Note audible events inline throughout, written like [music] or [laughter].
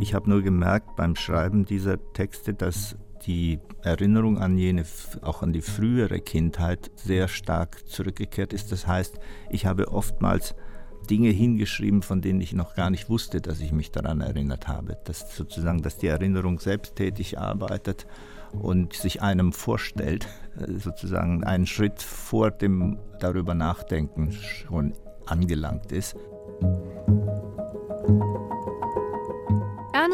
Ich habe nur gemerkt beim Schreiben dieser Texte, dass die Erinnerung an jene, auch an die frühere Kindheit sehr stark zurückgekehrt ist. Das heißt, ich habe oftmals Dinge hingeschrieben, von denen ich noch gar nicht wusste, dass ich mich daran erinnert habe. Dass sozusagen, dass die Erinnerung selbsttätig arbeitet und sich einem vorstellt, äh, sozusagen einen Schritt vor dem darüber nachdenken schon angelangt ist.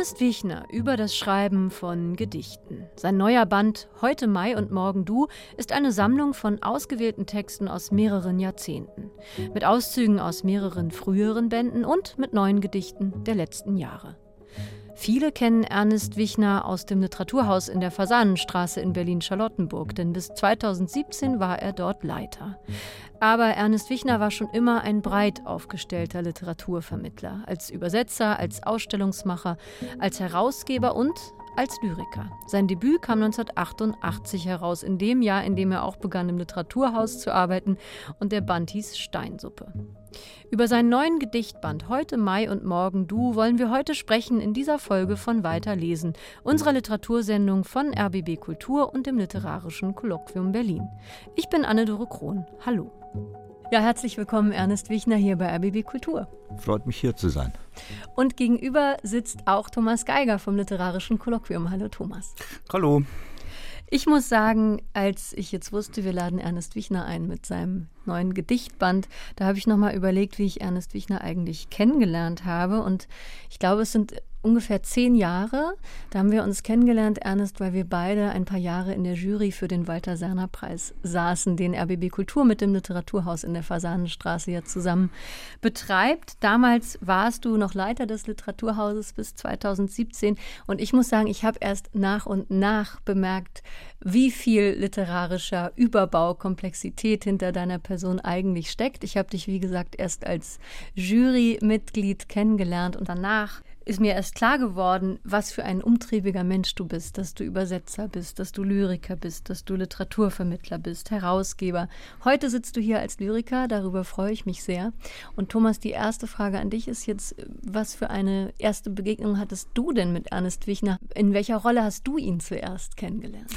Ernest Wichner über das Schreiben von Gedichten. Sein neuer Band Heute Mai und Morgen Du ist eine Sammlung von ausgewählten Texten aus mehreren Jahrzehnten, mit Auszügen aus mehreren früheren Bänden und mit neuen Gedichten der letzten Jahre. Viele kennen Ernest Wichner aus dem Literaturhaus in der Fasanenstraße in Berlin-Charlottenburg, denn bis 2017 war er dort Leiter. Aber Ernest Wichner war schon immer ein breit aufgestellter Literaturvermittler, als Übersetzer, als Ausstellungsmacher, als Herausgeber und als Lyriker. Sein Debüt kam 1988 heraus, in dem Jahr, in dem er auch begann, im Literaturhaus zu arbeiten und der Band hieß Steinsuppe. Über seinen neuen Gedichtband Heute Mai und Morgen Du wollen wir heute sprechen in dieser Folge von Weiterlesen, unserer Literatursendung von RBB Kultur und dem Literarischen Kolloquium Berlin. Ich bin Anne-Dore Krohn. Hallo. Ja, herzlich willkommen, Ernest Wichner, hier bei RBB Kultur. Freut mich, hier zu sein. Und gegenüber sitzt auch Thomas Geiger vom Literarischen Kolloquium. Hallo, Thomas. Hallo. Ich muss sagen, als ich jetzt wusste, wir laden Ernest Wichner ein mit seinem neuen Gedichtband, da habe ich nochmal überlegt, wie ich Ernest Wichner eigentlich kennengelernt habe. Und ich glaube, es sind ungefähr zehn Jahre. Da haben wir uns kennengelernt, Ernest, weil wir beide ein paar Jahre in der Jury für den Walter Serner Preis saßen, den RBB Kultur mit dem Literaturhaus in der Fasanenstraße ja zusammen betreibt. Damals warst du noch Leiter des Literaturhauses bis 2017 und ich muss sagen, ich habe erst nach und nach bemerkt, wie viel literarischer Überbau, Komplexität hinter deiner Person eigentlich steckt. Ich habe dich, wie gesagt, erst als Jurymitglied kennengelernt und danach ist mir erst klar geworden, was für ein umtriebiger Mensch du bist, dass du Übersetzer bist, dass du Lyriker bist, dass du Literaturvermittler bist, Herausgeber. Heute sitzt du hier als Lyriker, darüber freue ich mich sehr. Und Thomas, die erste Frage an dich ist jetzt, was für eine erste Begegnung hattest du denn mit Ernest Wichner? In welcher Rolle hast du ihn zuerst kennengelernt?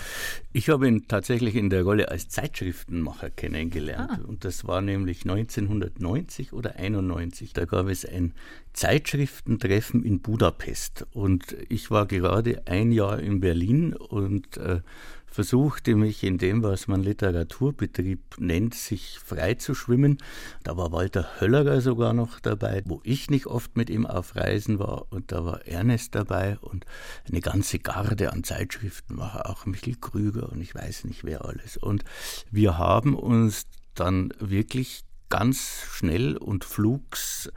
Ich habe ihn tatsächlich in der Rolle als Zeitschriftenmacher kennengelernt. Ah. Und das war nämlich 1990 oder 91. Da gab es ein Zeitschriftentreffen in Budapest. Und ich war gerade ein Jahr in Berlin und äh, versuchte mich in dem, was man Literaturbetrieb nennt, sich frei zu schwimmen. Da war Walter Höllerer sogar noch dabei, wo ich nicht oft mit ihm auf Reisen war. Und da war Ernest dabei und eine ganze Garde an Zeitschriftenmacher, auch Michael Krüger und ich weiß nicht wer alles. Und wir haben uns dann wirklich ganz schnell und flugs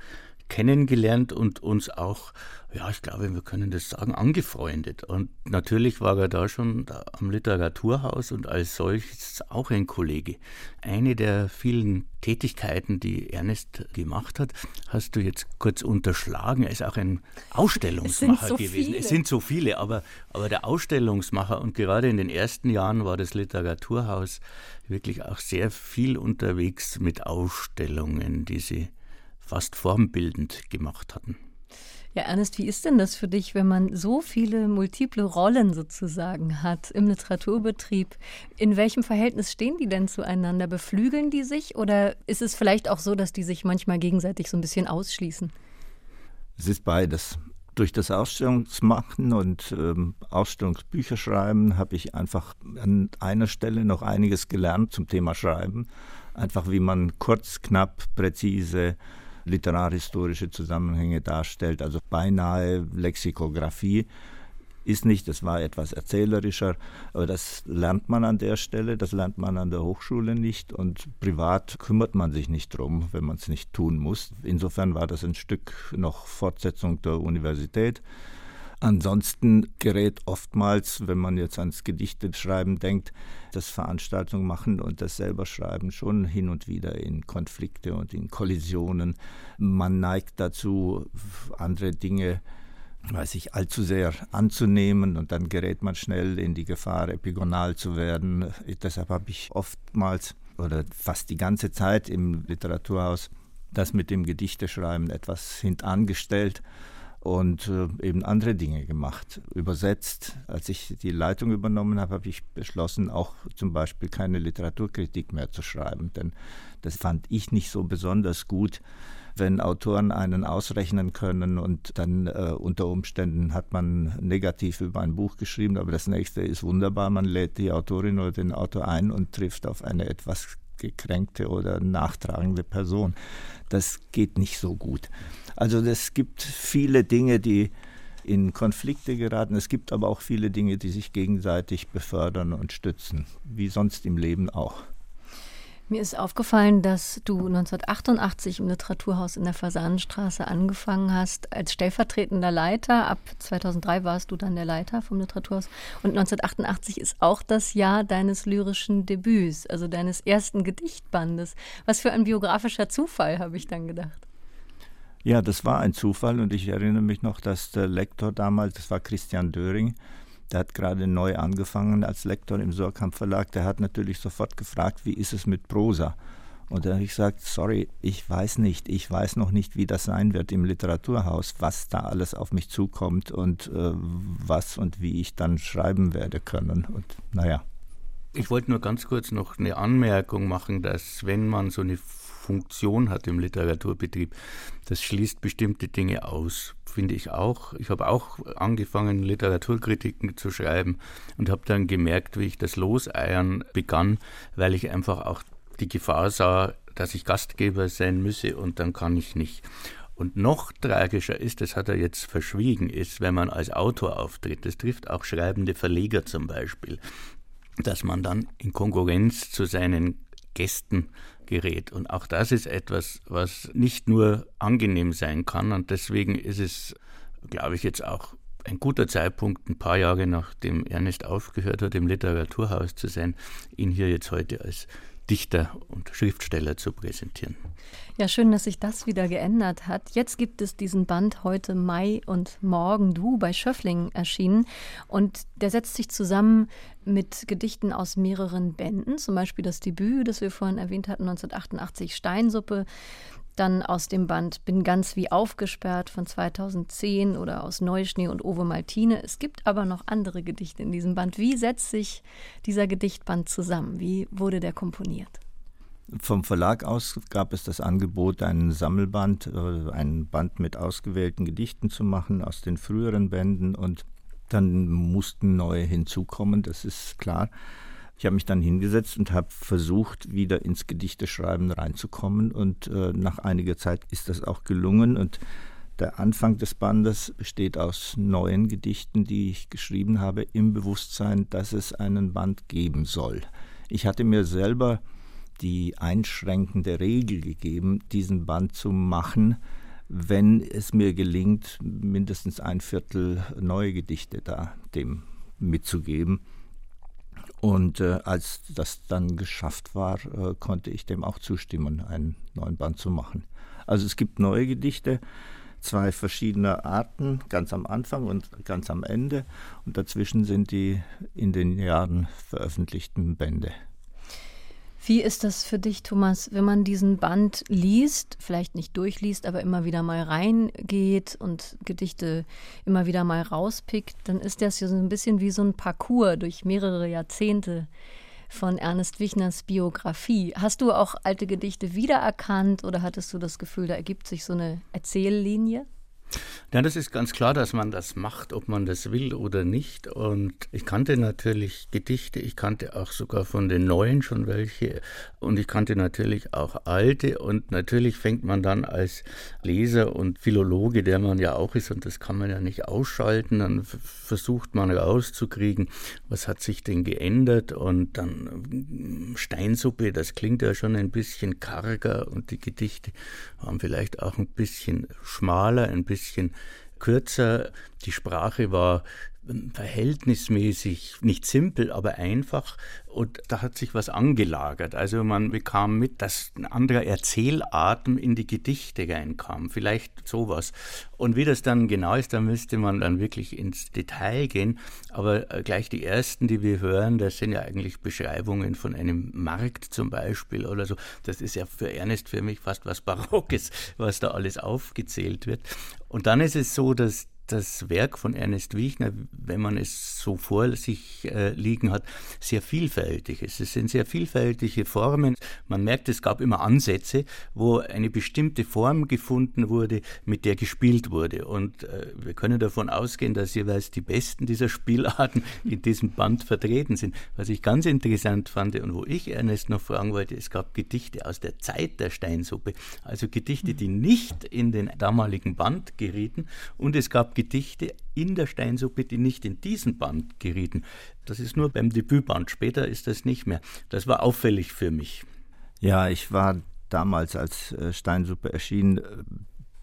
kennengelernt und uns auch, ja, ich glaube, wir können das sagen, angefreundet. Und natürlich war er da schon am Literaturhaus und als solches auch ein Kollege. Eine der vielen Tätigkeiten, die Ernest gemacht hat, hast du jetzt kurz unterschlagen. Er ist auch ein Ausstellungsmacher so gewesen. Viele. Es sind so viele, aber, aber der Ausstellungsmacher und gerade in den ersten Jahren war das Literaturhaus wirklich auch sehr viel unterwegs mit Ausstellungen, die sie fast formbildend gemacht hatten. Ja, Ernest, wie ist denn das für dich, wenn man so viele multiple Rollen sozusagen hat im Literaturbetrieb? In welchem Verhältnis stehen die denn zueinander? Beflügeln die sich oder ist es vielleicht auch so, dass die sich manchmal gegenseitig so ein bisschen ausschließen? Es ist beides. Durch das Ausstellungsmachen und ähm, Ausstellungsbücher schreiben habe ich einfach an einer Stelle noch einiges gelernt zum Thema Schreiben. Einfach wie man kurz, knapp, präzise literarhistorische Zusammenhänge darstellt, also beinahe Lexikographie ist nicht, das war etwas erzählerischer, aber das lernt man an der Stelle, das lernt man an der Hochschule nicht und privat kümmert man sich nicht drum, wenn man es nicht tun muss. Insofern war das ein Stück noch Fortsetzung der Universität. Ansonsten gerät oftmals, wenn man jetzt ans Gedichteschreiben denkt, das Veranstaltung machen und das selber schreiben schon hin und wieder in Konflikte und in Kollisionen. Man neigt dazu, andere Dinge weiß ich, allzu sehr anzunehmen und dann gerät man schnell in die Gefahr, epigonal zu werden. Deshalb habe ich oftmals oder fast die ganze Zeit im Literaturhaus das mit dem Gedichteschreiben etwas hintangestellt und äh, eben andere Dinge gemacht, übersetzt. Als ich die Leitung übernommen habe, habe ich beschlossen, auch zum Beispiel keine Literaturkritik mehr zu schreiben, denn das fand ich nicht so besonders gut, wenn Autoren einen ausrechnen können und dann äh, unter Umständen hat man negativ über ein Buch geschrieben, aber das nächste ist wunderbar, man lädt die Autorin oder den Autor ein und trifft auf eine etwas gekränkte oder nachtragende Person. Das geht nicht so gut. Also es gibt viele Dinge, die in Konflikte geraten. Es gibt aber auch viele Dinge, die sich gegenseitig befördern und stützen, wie sonst im Leben auch. Mir ist aufgefallen, dass du 1988 im Literaturhaus in der Fasanenstraße angefangen hast als stellvertretender Leiter. Ab 2003 warst du dann der Leiter vom Literaturhaus. Und 1988 ist auch das Jahr deines lyrischen Debüts, also deines ersten Gedichtbandes. Was für ein biografischer Zufall, habe ich dann gedacht. Ja, das war ein Zufall und ich erinnere mich noch, dass der Lektor damals, das war Christian Döring, der hat gerade neu angefangen als Lektor im Sorkamp Verlag. Der hat natürlich sofort gefragt, wie ist es mit Prosa? Und da habe ich gesagt, sorry, ich weiß nicht. Ich weiß noch nicht, wie das sein wird im Literaturhaus, was da alles auf mich zukommt und äh, was und wie ich dann schreiben werde können. Und naja. Ich wollte nur ganz kurz noch eine Anmerkung machen, dass wenn man so eine Funktion hat im Literaturbetrieb. Das schließt bestimmte Dinge aus, finde ich auch. Ich habe auch angefangen, Literaturkritiken zu schreiben und habe dann gemerkt, wie ich das Loseiern begann, weil ich einfach auch die Gefahr sah, dass ich Gastgeber sein müsse und dann kann ich nicht. Und noch tragischer ist, das hat er jetzt verschwiegen, ist, wenn man als Autor auftritt. Das trifft auch schreibende Verleger zum Beispiel, dass man dann in Konkurrenz zu seinen Gästen gerät. Und auch das ist etwas, was nicht nur angenehm sein kann. Und deswegen ist es, glaube ich, jetzt auch ein guter Zeitpunkt, ein paar Jahre nachdem Ernest aufgehört hat, im Literaturhaus zu sein, ihn hier jetzt heute als Dichter und Schriftsteller zu präsentieren. Ja, schön, dass sich das wieder geändert hat. Jetzt gibt es diesen Band heute Mai und Morgen Du bei Schöffling erschienen und der setzt sich zusammen mit Gedichten aus mehreren Bänden, zum Beispiel das Debüt, das wir vorhin erwähnt hatten, 1988 Steinsuppe, dann aus dem Band Bin ganz wie aufgesperrt von 2010 oder aus Neuschnee und Ove Maltine. Es gibt aber noch andere Gedichte in diesem Band. Wie setzt sich dieser Gedichtband zusammen? Wie wurde der komponiert? Vom Verlag aus gab es das Angebot, einen Sammelband, äh, einen Band mit ausgewählten Gedichten zu machen aus den früheren Bänden und dann mussten neue hinzukommen, das ist klar. Ich habe mich dann hingesetzt und habe versucht, wieder ins Gedichteschreiben reinzukommen. Und äh, nach einiger Zeit ist das auch gelungen. Und der Anfang des Bandes besteht aus neuen Gedichten, die ich geschrieben habe, im Bewusstsein, dass es einen Band geben soll. Ich hatte mir selber die einschränkende Regel gegeben, diesen Band zu machen, wenn es mir gelingt, mindestens ein Viertel neue Gedichte da dem mitzugeben. Und äh, als das dann geschafft war, äh, konnte ich dem auch zustimmen, einen neuen Band zu machen. Also es gibt neue Gedichte, zwei verschiedene Arten, ganz am Anfang und ganz am Ende. Und dazwischen sind die in den Jahren veröffentlichten Bände. Wie ist das für dich, Thomas, wenn man diesen Band liest, vielleicht nicht durchliest, aber immer wieder mal reingeht und Gedichte immer wieder mal rauspickt, dann ist das ja so ein bisschen wie so ein Parcours durch mehrere Jahrzehnte von Ernest Wichners Biografie. Hast du auch alte Gedichte wiedererkannt oder hattest du das Gefühl, da ergibt sich so eine Erzähllinie? Ja, das ist ganz klar, dass man das macht, ob man das will oder nicht. Und ich kannte natürlich Gedichte, ich kannte auch sogar von den neuen schon welche und ich kannte natürlich auch alte. Und natürlich fängt man dann als Leser und Philologe, der man ja auch ist, und das kann man ja nicht ausschalten, dann versucht man rauszukriegen, was hat sich denn geändert. Und dann Steinsuppe, das klingt ja schon ein bisschen karger und die Gedichte waren vielleicht auch ein bisschen schmaler, ein bisschen bisschen kürzer. Die Sprache war verhältnismäßig, nicht simpel, aber einfach. Und da hat sich was angelagert. Also man bekam mit, dass ein anderer Erzählatem in die Gedichte reinkam. Vielleicht sowas. Und wie das dann genau ist, da müsste man dann wirklich ins Detail gehen. Aber äh, gleich die ersten, die wir hören, das sind ja eigentlich Beschreibungen von einem Markt zum Beispiel oder so. Das ist ja für Ernest für mich fast was Barockes, [laughs] was da alles aufgezählt wird. Und dann ist es so, dass das Werk von Ernest Wiechner, wenn man es so vor sich äh, liegen hat, sehr vielfältig ist. Es sind sehr vielfältige Formen. Man merkt, es gab immer Ansätze, wo eine bestimmte Form gefunden wurde, mit der gespielt wurde. Und äh, wir können davon ausgehen, dass jeweils die besten dieser Spielarten [laughs] in diesem Band vertreten sind. Was ich ganz interessant fand und wo ich Ernest noch fragen wollte, es gab Gedichte aus der Zeit der Steinsuppe, also Gedichte, die nicht in den damaligen Band gerieten und es gab Gedichte in der Steinsuppe, die nicht in diesen Band gerieten. Das ist nur beim Debütband. Später ist das nicht mehr. Das war auffällig für mich. Ja, ich war damals, als äh, Steinsuppe erschien, äh,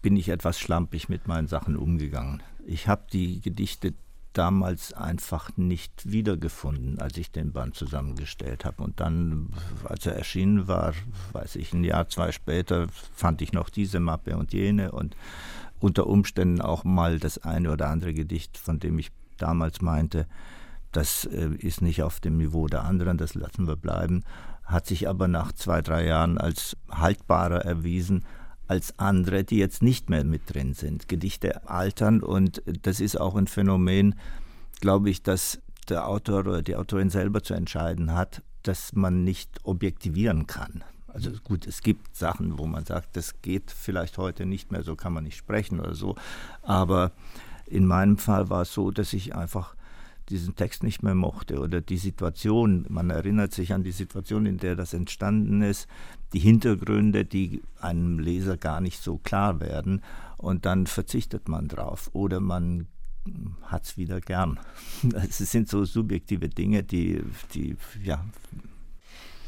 bin ich etwas schlampig mit meinen Sachen umgegangen. Ich habe die Gedichte damals einfach nicht wiedergefunden, als ich den Band zusammengestellt habe. Und dann, als er erschienen war, weiß ich, ein Jahr, zwei später, fand ich noch diese Mappe und jene und unter Umständen auch mal das eine oder andere Gedicht, von dem ich damals meinte, das äh, ist nicht auf dem Niveau der anderen, das lassen wir bleiben, hat sich aber nach zwei, drei Jahren als haltbarer erwiesen als andere, die jetzt nicht mehr mit drin sind. Gedichte altern und das ist auch ein Phänomen, glaube ich, dass der Autor oder die Autorin selber zu entscheiden hat, dass man nicht objektivieren kann. Also gut, es gibt Sachen, wo man sagt, das geht vielleicht heute nicht mehr, so kann man nicht sprechen oder so. Aber in meinem Fall war es so, dass ich einfach diesen Text nicht mehr mochte oder die Situation, man erinnert sich an die Situation, in der das entstanden ist, die Hintergründe, die einem Leser gar nicht so klar werden und dann verzichtet man drauf oder man hat es wieder gern. [laughs] Es sind so subjektive Dinge, die, die ja,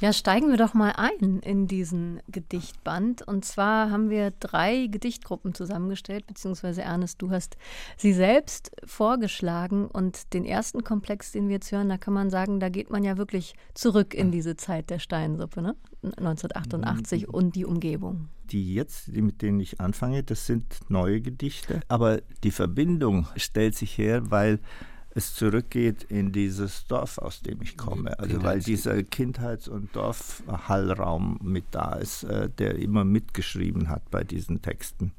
ja, steigen wir doch mal ein in diesen Gedichtband. Und zwar haben wir drei Gedichtgruppen zusammengestellt, beziehungsweise Ernest, du hast sie selbst vorgeschlagen. Und den ersten Komplex, den wir jetzt hören, da kann man sagen, da geht man ja wirklich zurück in diese Zeit der Steinsuppe, ne? 1988 mhm. und die Umgebung. Die jetzt, die mit denen ich anfange, das sind neue Gedichte. Aber die Verbindung stellt sich her, weil es zurückgeht in dieses Dorf, aus dem ich komme. Also weil dieser Kindheits- und Dorfhallraum mit da ist, äh, der immer mitgeschrieben hat bei diesen Texten.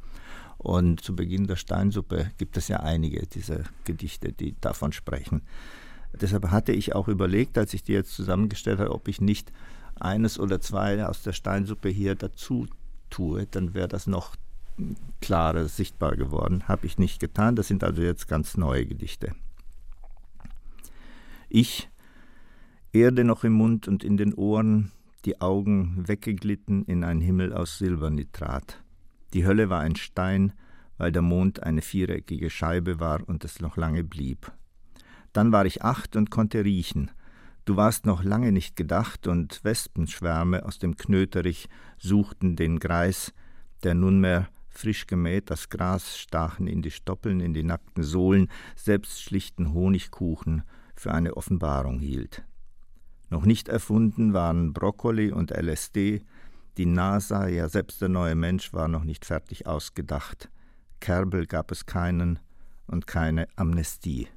Und zu Beginn der Steinsuppe gibt es ja einige dieser Gedichte, die davon sprechen. Deshalb hatte ich auch überlegt, als ich die jetzt zusammengestellt habe, ob ich nicht eines oder zwei aus der Steinsuppe hier dazu tue, dann wäre das noch klarer sichtbar geworden. Habe ich nicht getan. Das sind also jetzt ganz neue Gedichte. Ich, Erde noch im Mund und in den Ohren, die Augen weggeglitten in ein Himmel aus Silbernitrat. Die Hölle war ein Stein, weil der Mond eine viereckige Scheibe war und es noch lange blieb. Dann war ich acht und konnte riechen. Du warst noch lange nicht gedacht, und Wespenschwärme aus dem Knöterich suchten den Greis, der nunmehr frisch gemäht das Gras stachen in die Stoppeln, in die nackten Sohlen, selbst schlichten Honigkuchen für eine Offenbarung hielt. Noch nicht erfunden waren Brokkoli und LSD, die NASA, ja selbst der neue Mensch war noch nicht fertig ausgedacht. Kerbel gab es keinen und keine Amnestie.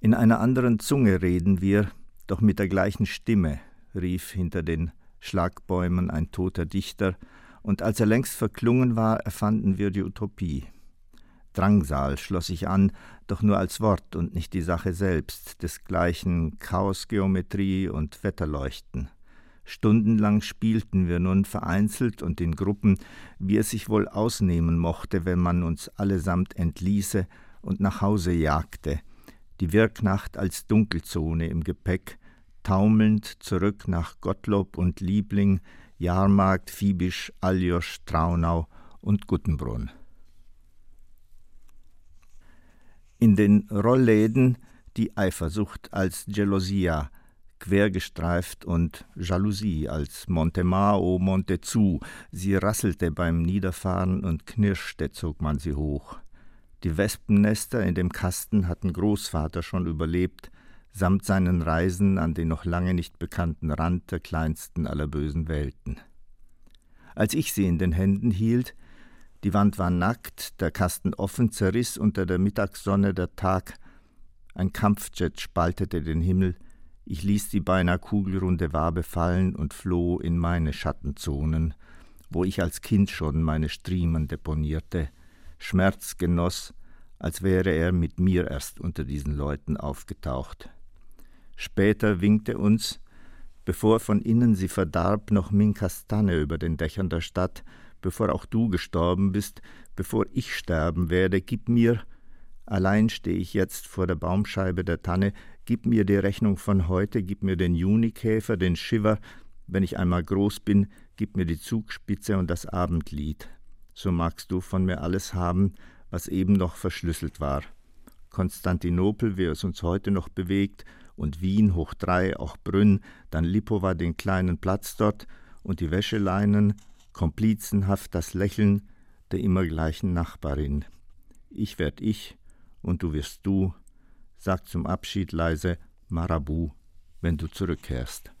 In einer anderen Zunge reden wir, doch mit der gleichen Stimme, rief hinter den Schlagbäumen ein toter Dichter, und als er längst verklungen war, erfanden wir die Utopie. Drangsal schloss ich an, doch nur als Wort und nicht die Sache selbst, desgleichen Chaosgeometrie und Wetterleuchten. Stundenlang spielten wir nun vereinzelt und in Gruppen, wie es sich wohl ausnehmen mochte, wenn man uns allesamt entließe und nach Hause jagte, die Wirknacht als Dunkelzone im Gepäck, taumelnd zurück nach Gottlob und Liebling, Jahrmarkt, Fiebisch, Aljosch, Traunau und Guttenbrunn. In den Rollläden die Eifersucht als Gelosia, quergestreift und Jalousie als Montemao, Montezu. Sie rasselte beim Niederfahren und knirschte zog man sie hoch. Die Wespennester in dem Kasten hatten Großvater schon überlebt, samt seinen Reisen an den noch lange nicht bekannten Rand der kleinsten aller bösen Welten. Als ich sie in den Händen hielt, die Wand war nackt, der Kasten offen, zerriss unter der Mittagssonne der Tag, ein Kampfjet spaltete den Himmel, ich ließ die beinahe kugelrunde Wabe fallen und floh in meine Schattenzonen, wo ich als Kind schon meine Striemen deponierte, Schmerz genoss, als wäre er mit mir erst unter diesen Leuten aufgetaucht. Später winkte uns, bevor von innen sie verdarb, noch Minkas Tanne über den Dächern der Stadt, bevor auch du gestorben bist, bevor ich sterben werde, gib mir, allein stehe ich jetzt vor der Baumscheibe der Tanne, gib mir die Rechnung von heute, gib mir den Junikäfer, den Shiver, wenn ich einmal groß bin, gib mir die Zugspitze und das Abendlied. So magst du von mir alles haben, was eben noch verschlüsselt war. Konstantinopel, wie es uns heute noch bewegt, und Wien hoch drei, auch Brünn, dann Lipova den kleinen Platz dort und die Wäscheleinen, komplizenhaft das Lächeln der immer gleichen Nachbarin. Ich werd ich und du wirst du, sag zum Abschied leise Marabu, wenn du zurückkehrst.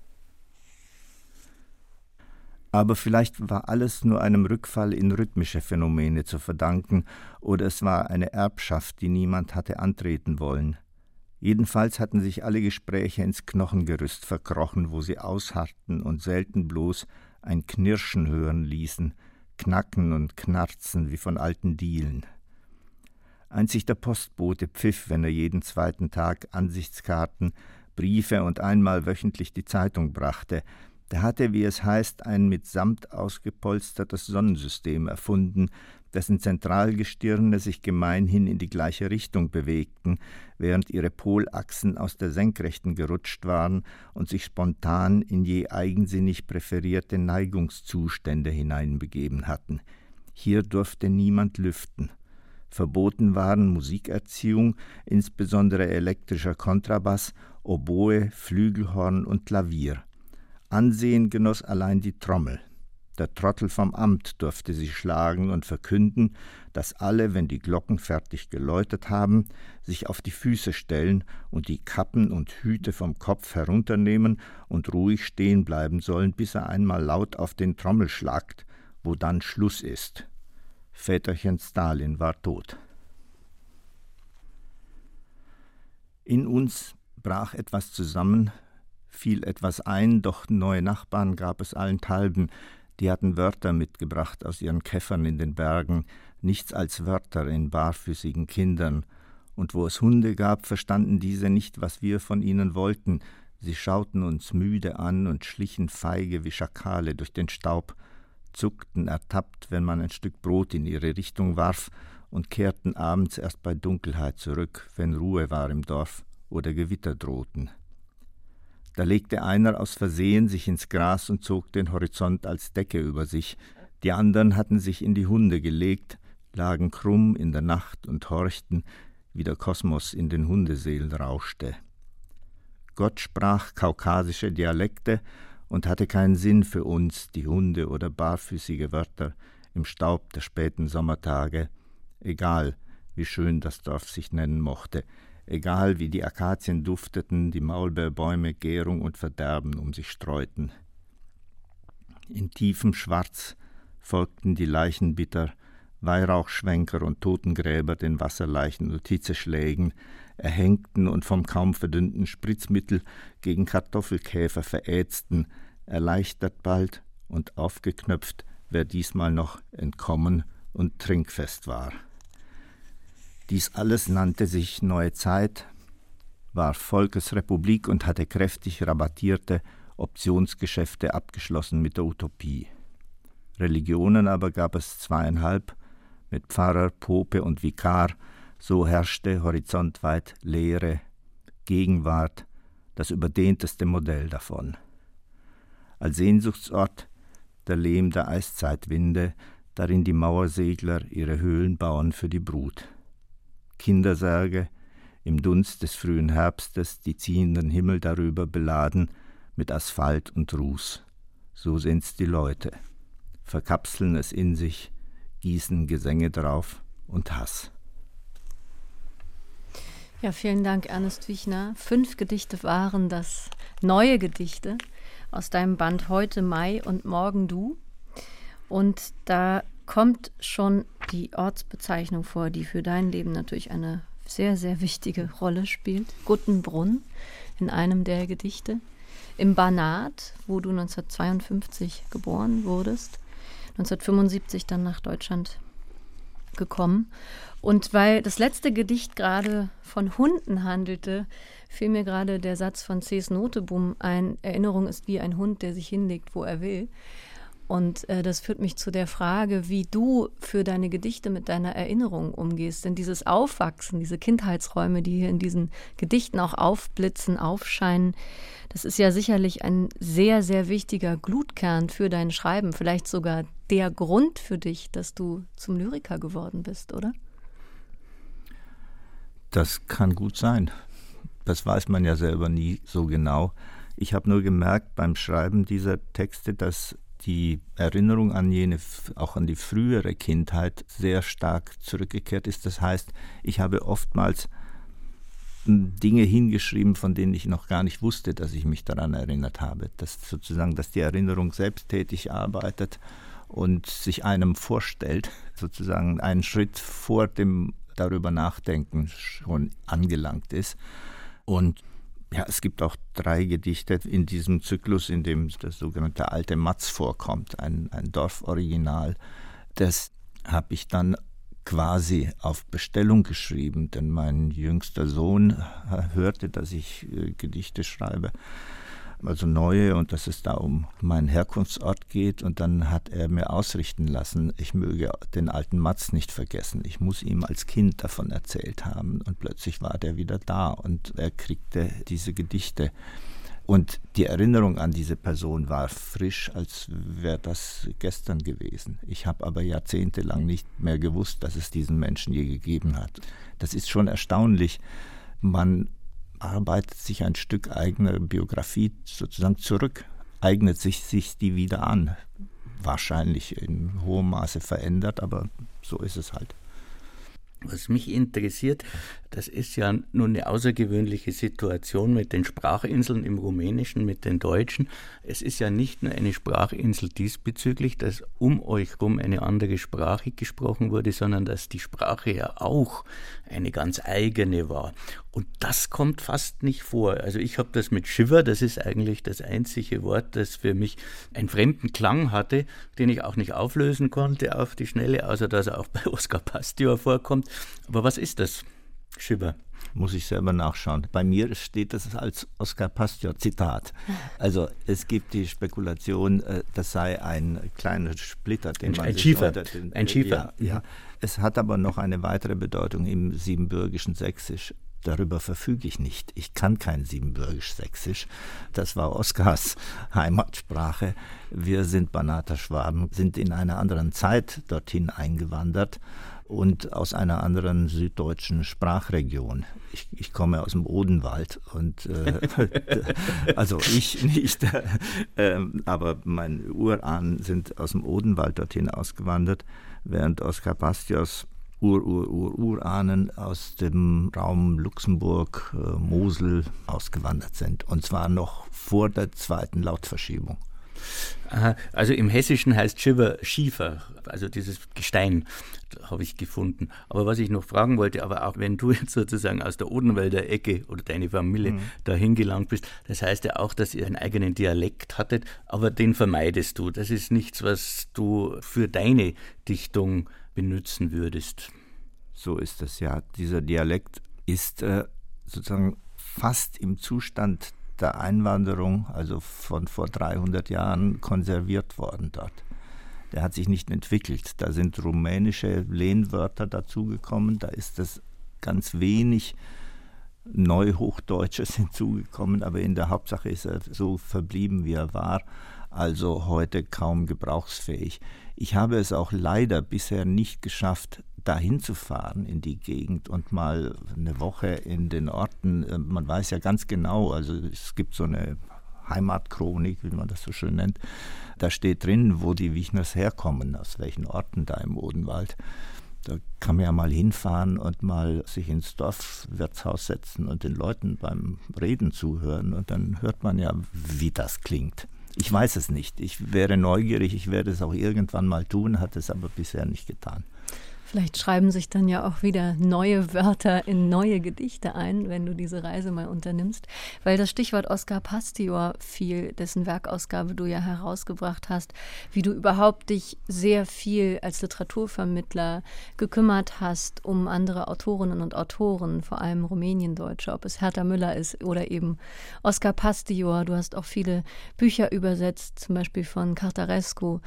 Aber vielleicht war alles nur einem Rückfall in rhythmische Phänomene zu verdanken, oder es war eine Erbschaft, die niemand hatte antreten wollen. Jedenfalls hatten sich alle Gespräche ins Knochengerüst verkrochen, wo sie ausharrten und selten bloß ein Knirschen hören ließen, Knacken und Knarzen wie von alten Dielen. Einzig der Postbote pfiff, wenn er jeden zweiten Tag Ansichtskarten, Briefe und einmal wöchentlich die Zeitung brachte. Der hatte, wie es heißt, ein mit Samt ausgepolstertes Sonnensystem erfunden, dessen Zentralgestirne sich gemeinhin in die gleiche Richtung bewegten, während ihre Polachsen aus der Senkrechten gerutscht waren und sich spontan in je eigensinnig präferierte Neigungszustände hineinbegeben hatten. Hier durfte niemand lüften. Verboten waren Musikerziehung, insbesondere elektrischer Kontrabass, Oboe, Flügelhorn und Klavier. Ansehen genoss allein die Trommel. Der Trottel vom Amt durfte sie schlagen und verkünden, dass alle, wenn die Glocken fertig geläutet haben, sich auf die Füße stellen und die Kappen und Hüte vom Kopf herunternehmen und ruhig stehen bleiben sollen, bis er einmal laut auf den Trommel schlagt, wo dann Schluss ist. Väterchen Stalin war tot. In uns brach etwas zusammen, fiel etwas ein, doch neue Nachbarn gab es allenthalben, die hatten Wörter mitgebracht aus ihren Käffern in den Bergen, nichts als Wörter in barfüßigen Kindern, und wo es Hunde gab, verstanden diese nicht, was wir von ihnen wollten, sie schauten uns müde an und schlichen feige wie Schakale durch den Staub, zuckten ertappt, wenn man ein Stück Brot in ihre Richtung warf, und kehrten abends erst bei Dunkelheit zurück, wenn Ruhe war im Dorf oder Gewitter drohten. Da legte einer aus Versehen sich ins Gras und zog den Horizont als Decke über sich, die anderen hatten sich in die Hunde gelegt, lagen krumm in der Nacht und horchten, wie der Kosmos in den Hundeseelen rauschte. Gott sprach kaukasische Dialekte und hatte keinen Sinn für uns, die Hunde oder barfüßige Wörter im Staub der späten Sommertage, egal wie schön das Dorf sich nennen mochte, egal wie die Akazien dufteten, die Maulbeerbäume Gärung und Verderben um sich streuten. In tiefem Schwarz folgten die Leichenbitter, Weihrauchschwenker und Totengräber den Wasserleichen und Hitzeschlägen, erhängten und vom kaum verdünnten Spritzmittel gegen Kartoffelkäfer verätzten, erleichtert bald und aufgeknöpft, wer diesmal noch entkommen und trinkfest war. Dies alles nannte sich Neue Zeit, war Volkesrepublik und hatte kräftig rabattierte Optionsgeschäfte abgeschlossen mit der Utopie. Religionen aber gab es zweieinhalb, mit Pfarrer, Pope und Vikar, so herrschte horizontweit Lehre, Gegenwart, das überdehnteste Modell davon. Als Sehnsuchtsort der Lehm der Eiszeitwinde, darin die Mauersegler ihre Höhlen bauen für die Brut. Kindersärge, im Dunst des frühen Herbstes die ziehenden Himmel darüber beladen mit Asphalt und Ruß. So sind's die Leute, verkapseln es in sich, gießen Gesänge drauf und Hass. Ja, vielen Dank, Ernest Wichner. Fünf Gedichte waren das, neue Gedichte aus deinem Band Heute Mai und Morgen Du. Und da kommt schon die Ortsbezeichnung vor, die für dein Leben natürlich eine sehr, sehr wichtige Rolle spielt. Guttenbrunn in einem der Gedichte. Im Banat, wo du 1952 geboren wurdest, 1975 dann nach Deutschland gekommen. Und weil das letzte Gedicht gerade von Hunden handelte, fiel mir gerade der Satz von C.S. Noteboom ein, Erinnerung ist wie ein Hund, der sich hinlegt, wo er will. Und äh, das führt mich zu der Frage, wie du für deine Gedichte mit deiner Erinnerung umgehst. Denn dieses Aufwachsen, diese Kindheitsräume, die hier in diesen Gedichten auch aufblitzen, aufscheinen, das ist ja sicherlich ein sehr, sehr wichtiger Glutkern für dein Schreiben. Vielleicht sogar der Grund für dich, dass du zum Lyriker geworden bist, oder? Das kann gut sein. Das weiß man ja selber nie so genau. Ich habe nur gemerkt beim Schreiben dieser Texte, dass die Erinnerung an jene, auch an die frühere Kindheit sehr stark zurückgekehrt ist. Das heißt, ich habe oftmals hm, Dinge hingeschrieben, von denen ich noch gar nicht wusste, dass ich mich daran erinnert habe. Dass sozusagen, dass die Erinnerung selbsttätig arbeitet und sich einem vorstellt, [laughs] sozusagen einen Schritt vor dem darüber nachdenken schon angelangt ist. Und ja, es gibt auch drei Gedichte in diesem Zyklus, in dem das sogenannte alte Matz vorkommt, ein, ein Dorforiginal. Das habe ich dann quasi auf Bestellung geschrieben, denn mein jüngster Sohn hörte, dass ich äh, Gedichte schreibe also neue und dass es da um meinen Herkunftsort geht. Und dann hat er mir ausrichten lassen, ich möge den alten Matz nicht vergessen. Ich muss ihm als Kind davon erzählt haben. Und plötzlich war der wieder da und er kriegte diese Gedichte. Und die Erinnerung an diese Person war frisch, als wäre das gestern gewesen. Ich habe aber jahrzehntelang nicht mehr gewusst, dass es diesen Menschen je gegeben hat. Das ist schon erstaunlich. Man arbeitet sich ein Stück eigener Biografie sozusagen zurück, eignet sich, sich die wieder an. Wahrscheinlich in hohem Maße verändert, aber so ist es halt. Was mich interessiert, das ist ja nun eine außergewöhnliche Situation mit den Sprachinseln im Rumänischen, mit den Deutschen. Es ist ja nicht nur eine Sprachinsel diesbezüglich, dass um euch rum eine andere Sprache gesprochen wurde, sondern dass die Sprache ja auch eine ganz eigene war. Und das kommt fast nicht vor. Also ich habe das mit Shiver, das ist eigentlich das einzige Wort, das für mich einen fremden Klang hatte, den ich auch nicht auflösen konnte auf die Schnelle, außer dass er auch bei Oscar Pasteur vorkommt. Aber was ist das? Schibber. Muss ich selber nachschauen. Bei mir steht das als Oscar Pasteur Zitat. Also es gibt die Spekulation, äh, das sei ein kleiner Splitter, den ein, man ein Schiefer. Den, ein Schiefer. Ja, ja. Es hat aber noch eine weitere Bedeutung im siebenbürgischen Sächsisch. Darüber verfüge ich nicht. Ich kann kein Siebenbürgisch-Sächsisch. Das war Oskars Heimatsprache. Wir sind Banater Schwaben, sind in einer anderen Zeit dorthin eingewandert und aus einer anderen süddeutschen Sprachregion. Ich, ich komme aus dem Odenwald und äh, [laughs] also ich nicht, [laughs] äh, aber meine Urahnen sind aus dem Odenwald dorthin ausgewandert, während Oskar Bastios Ur-Ur-Ur-Urahnen aus dem Raum Luxemburg, äh, Mosel ausgewandert sind. Und zwar noch vor der zweiten Lautverschiebung. Aha, also im Hessischen heißt Schiefer Schiefer, also dieses Gestein habe ich gefunden. Aber was ich noch fragen wollte, aber auch wenn du [laughs] jetzt sozusagen aus der Odenwälder Ecke oder deine Familie mhm. dahin gelangt bist, das heißt ja auch, dass ihr einen eigenen Dialekt hattet, aber den vermeidest du. Das ist nichts, was du für deine Dichtung benutzen würdest. So ist es ja. Dieser Dialekt ist äh, sozusagen fast im Zustand der Einwanderung, also von vor 300 Jahren, konserviert worden dort. Der hat sich nicht entwickelt. Da sind rumänische Lehnwörter dazugekommen, da ist das ganz wenig Neuhochdeutsches [laughs] hinzugekommen, aber in der Hauptsache ist er so verblieben, wie er war, also heute kaum gebrauchsfähig. Ich habe es auch leider bisher nicht geschafft, dahin zu fahren in die Gegend und mal eine Woche in den Orten, äh, man weiß ja ganz genau, also es gibt so eine Heimatchronik, wie man das so schön nennt, da steht drin, wo die Wichners herkommen, aus welchen Orten da im Odenwald. Da kann man ja mal hinfahren und mal sich ins Dorfwirtshaus setzen und den Leuten beim Reden zuhören. Und dann hört man ja, wie das klingt. Ich weiß es nicht. Ich wäre neugierig, ich werde es auch irgendwann mal tun, hatte es aber bisher nicht getan. Vielleicht schreiben sich dann ja auch wieder neue Wörter in neue Gedichte ein, wenn du diese Reise mal unternimmst. Weil das Stichwort Oskar Pastior fiel, dessen Werkausgabe du ja herausgebracht hast, wie du überhaupt dich sehr viel als Literaturvermittler gekümmert hast um andere Autorinnen und Autoren, vor allem Rumäniendeutsche, ob es Hertha Müller ist oder eben Oskar Pastior. Du hast auch viele Bücher übersetzt, zum Beispiel von Cartarescu.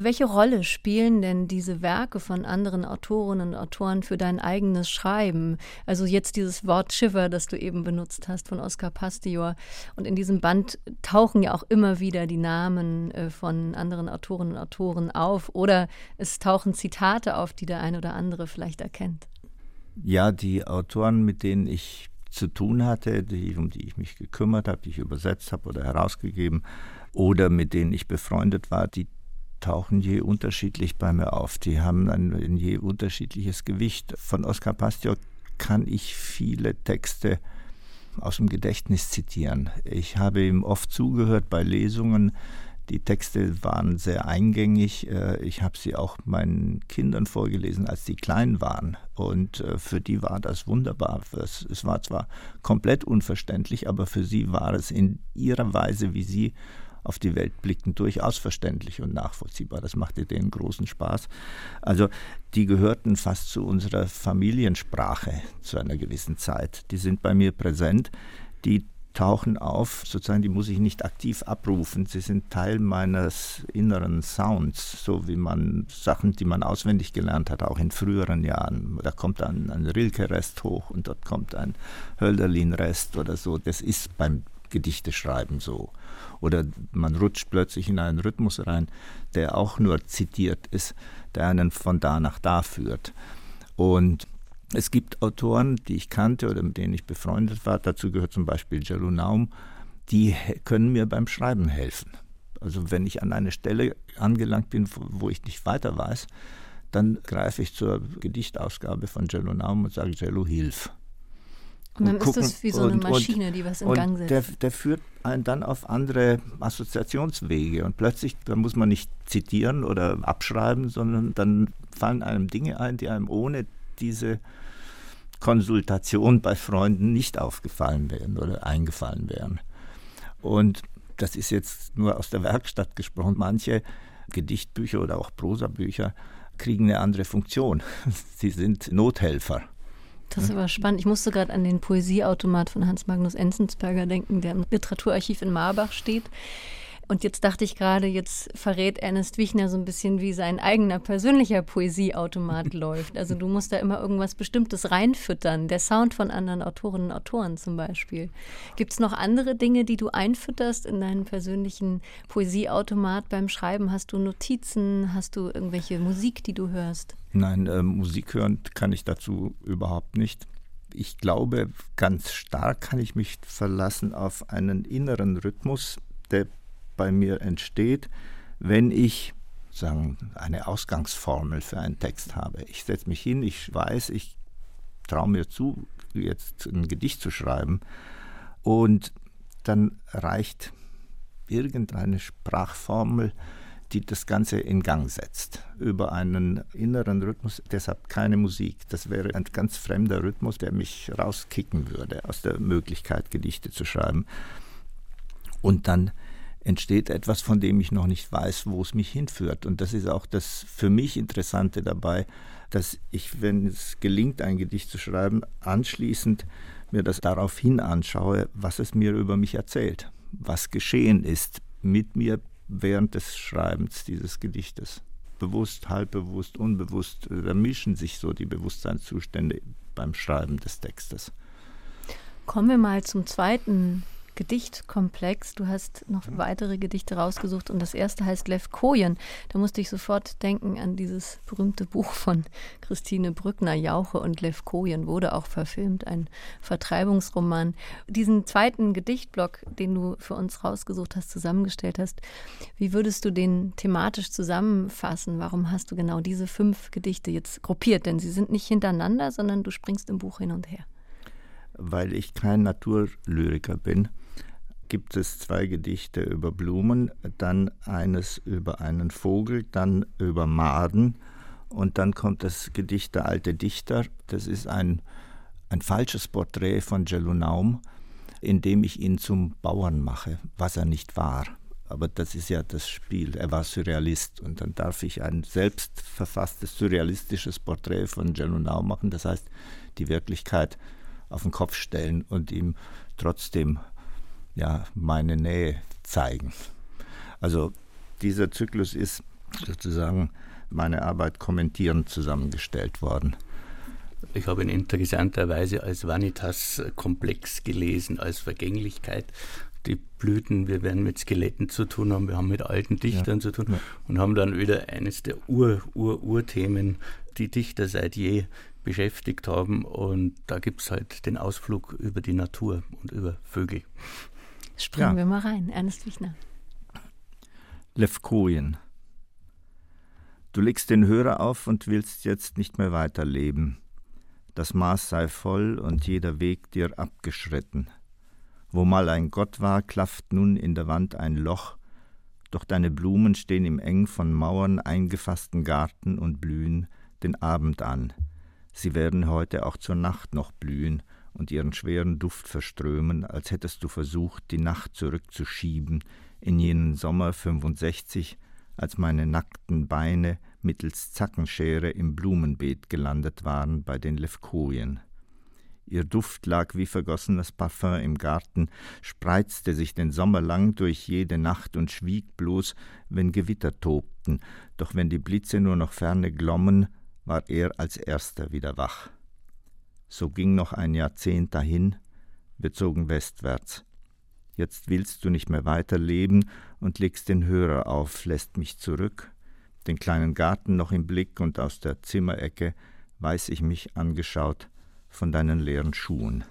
Welche Rolle spielen denn diese Werke von anderen Autorinnen und Autoren für dein eigenes Schreiben? Also jetzt dieses Wort Shiver, das du eben benutzt hast von Oskar Pastior. Und in diesem Band tauchen ja auch immer wieder die Namen äh, von anderen Autorinnen und Autoren auf. Oder es tauchen Zitate auf, die der eine oder andere vielleicht erkennt. Ja, die Autoren, mit denen ich zu tun hatte, die, um die ich mich gekümmert habe, die ich übersetzt habe oder herausgegeben, oder mit denen ich befreundet war, die tauchen je unterschiedlich bei mir auf. Die haben ein, ein je unterschiedliches Gewicht. Von Oskar Pastior kann ich viele Texte aus dem Gedächtnis zitieren. Ich habe ihm oft zugehört bei Lesungen. Die Texte waren sehr eingängig. Äh, ich habe sie auch meinen Kindern vorgelesen, als sie klein waren. Und äh, für die war das wunderbar. Es war zwar komplett unverständlich, aber für sie war es in ihrer Weise, wie sie auf die Welt blickten, durchaus verständlich und nachvollziehbar. Das machte denen großen Spaß. Also die gehörten fast zu unserer Familiensprache zu einer gewissen Zeit. Die sind bei mir präsent. Die tauchen auf, sozusagen, die muss ich nicht aktiv abrufen. Sie sind Teil meines inneren Sounds, so wie man Sachen, die man auswendig gelernt hat, auch in früheren Jahren. Da kommt ein, ein Rilke-Rest hoch und dort kommt ein Hölderlin-Rest oder so. Das ist beim Gedichteschreiben so. Oder man rutscht plötzlich in einen Rhythmus rein, der auch nur zitiert ist, der einen von da nach da führt. Und es gibt Autoren, die ich kannte oder mit denen ich befreundet war, dazu gehört zum Beispiel Jello Naum, die können mir beim Schreiben helfen. Also wenn ich an eine Stelle angelangt bin, wo ich nicht weiter weiß, dann greife ich zur Gedichtausgabe von Jello Naum und sage, Jello, hilf. Und dann gucken, ist das wie so eine Maschine, und, die was in Gang setzt. Der, der führt einen dann auf andere Assoziationswege und plötzlich, da muss man nicht zitieren oder abschreiben, sondern dann fallen einem Dinge ein, die einem ohne diese Konsultation bei Freunden nicht aufgefallen wären oder eingefallen wären. Und das ist jetzt nur aus der Werkstatt gesprochen. Manche Gedichtbücher oder auch Prosabücher kriegen eine andere Funktion. [laughs] Sie sind Nothelfer. Das ist aber spannend. Ich musste gerade an den Poesieautomat von Hans Magnus Enzensberger denken, der im Literaturarchiv in Marbach steht. Und jetzt dachte ich gerade, jetzt verrät Ernest Wichner so ein bisschen, wie sein eigener persönlicher Poesieautomat [laughs] läuft. Also du musst da immer irgendwas Bestimmtes reinfüttern. Der Sound von anderen Autorinnen und Autoren zum Beispiel. Gibt es noch andere Dinge, die du einfütterst in deinen persönlichen Poesieautomat beim Schreiben? Hast du Notizen? Hast du irgendwelche Musik, die du hörst? Nein, äh, Musik hören kann ich dazu überhaupt nicht. Ich glaube, ganz stark kann ich mich verlassen auf einen inneren Rhythmus, der bei mir entsteht, wenn ich sagen, eine Ausgangsformel für einen Text habe. Ich setze mich hin, ich weiß, ich traue mir zu, jetzt ein Gedicht zu schreiben und dann reicht irgendeine Sprachformel, die das Ganze in Gang setzt, über einen inneren Rhythmus, deshalb keine Musik. Das wäre ein ganz fremder Rhythmus, der mich rauskicken würde aus der Möglichkeit, Gedichte zu schreiben. Und dann entsteht etwas, von dem ich noch nicht weiß, wo es mich hinführt. Und das ist auch das für mich Interessante dabei, dass ich, wenn es gelingt, ein Gedicht zu schreiben, anschließend mir das daraufhin anschaue, was es mir über mich erzählt, was geschehen ist mit mir während des Schreibens dieses Gedichtes. Bewusst, halbbewusst, unbewusst, da mischen sich so die Bewusstseinszustände beim Schreiben des Textes. Kommen wir mal zum zweiten Gedichtkomplex. Du hast noch weitere Gedichte rausgesucht und das erste heißt Lev Kojen. Da musste ich sofort denken an dieses berühmte Buch von Christine Brückner, Jauche und Lev Kojen, wurde auch verfilmt, ein Vertreibungsroman. Diesen zweiten Gedichtblock, den du für uns rausgesucht hast, zusammengestellt hast, wie würdest du den thematisch zusammenfassen? Warum hast du genau diese fünf Gedichte jetzt gruppiert? Denn sie sind nicht hintereinander, sondern du springst im Buch hin und her. Weil ich kein Naturlyriker bin, gibt es zwei Gedichte über Blumen, dann eines über einen Vogel, dann über Maden und dann kommt das Gedicht Der alte Dichter. Das ist ein, ein falsches Porträt von Naum, in dem ich ihn zum Bauern mache, was er nicht war. Aber das ist ja das Spiel. Er war Surrealist und dann darf ich ein selbst verfasstes surrealistisches Porträt von Naum machen. Das heißt, die Wirklichkeit auf den Kopf stellen und ihm trotzdem ja, meine Nähe zeigen. Also dieser Zyklus ist sozusagen meine Arbeit kommentierend zusammengestellt worden. Ich habe ihn interessanterweise als Vanitas-Komplex gelesen, als Vergänglichkeit. Die Blüten, wir werden mit Skeletten zu tun haben, wir haben mit alten Dichtern ja. zu tun ja. und haben dann wieder eines der Ur-Ur-Urthemen, die Dichter seit je beschäftigt haben. Und da gibt es halt den Ausflug über die Natur und über Vögel. Springen ja. wir mal rein. Ernst Wichner. Levkojen. Du legst den Hörer auf und willst jetzt nicht mehr weiterleben. Das Maß sei voll und jeder Weg dir abgeschritten. Wo mal ein Gott war, klafft nun in der Wand ein Loch, doch deine Blumen stehen im eng von Mauern eingefassten Garten und blühen den Abend an. Sie werden heute auch zur Nacht noch blühen, und ihren schweren Duft verströmen, als hättest du versucht, die Nacht zurückzuschieben in jenen Sommer 65, als meine nackten Beine mittels Zackenschere im Blumenbeet gelandet waren bei den Levkojen. Ihr Duft lag wie vergossenes Parfum im Garten, spreizte sich den Sommer lang durch jede Nacht und schwieg bloß, wenn Gewitter tobten, doch wenn die Blitze nur noch ferne glommen, war er als erster wieder wach. So ging noch ein Jahrzehnt dahin, wir zogen westwärts. Jetzt willst du nicht mehr weiterleben und legst den Hörer auf, lässt mich zurück, den kleinen Garten noch im Blick und aus der Zimmerecke weiß ich mich angeschaut von deinen leeren Schuhen.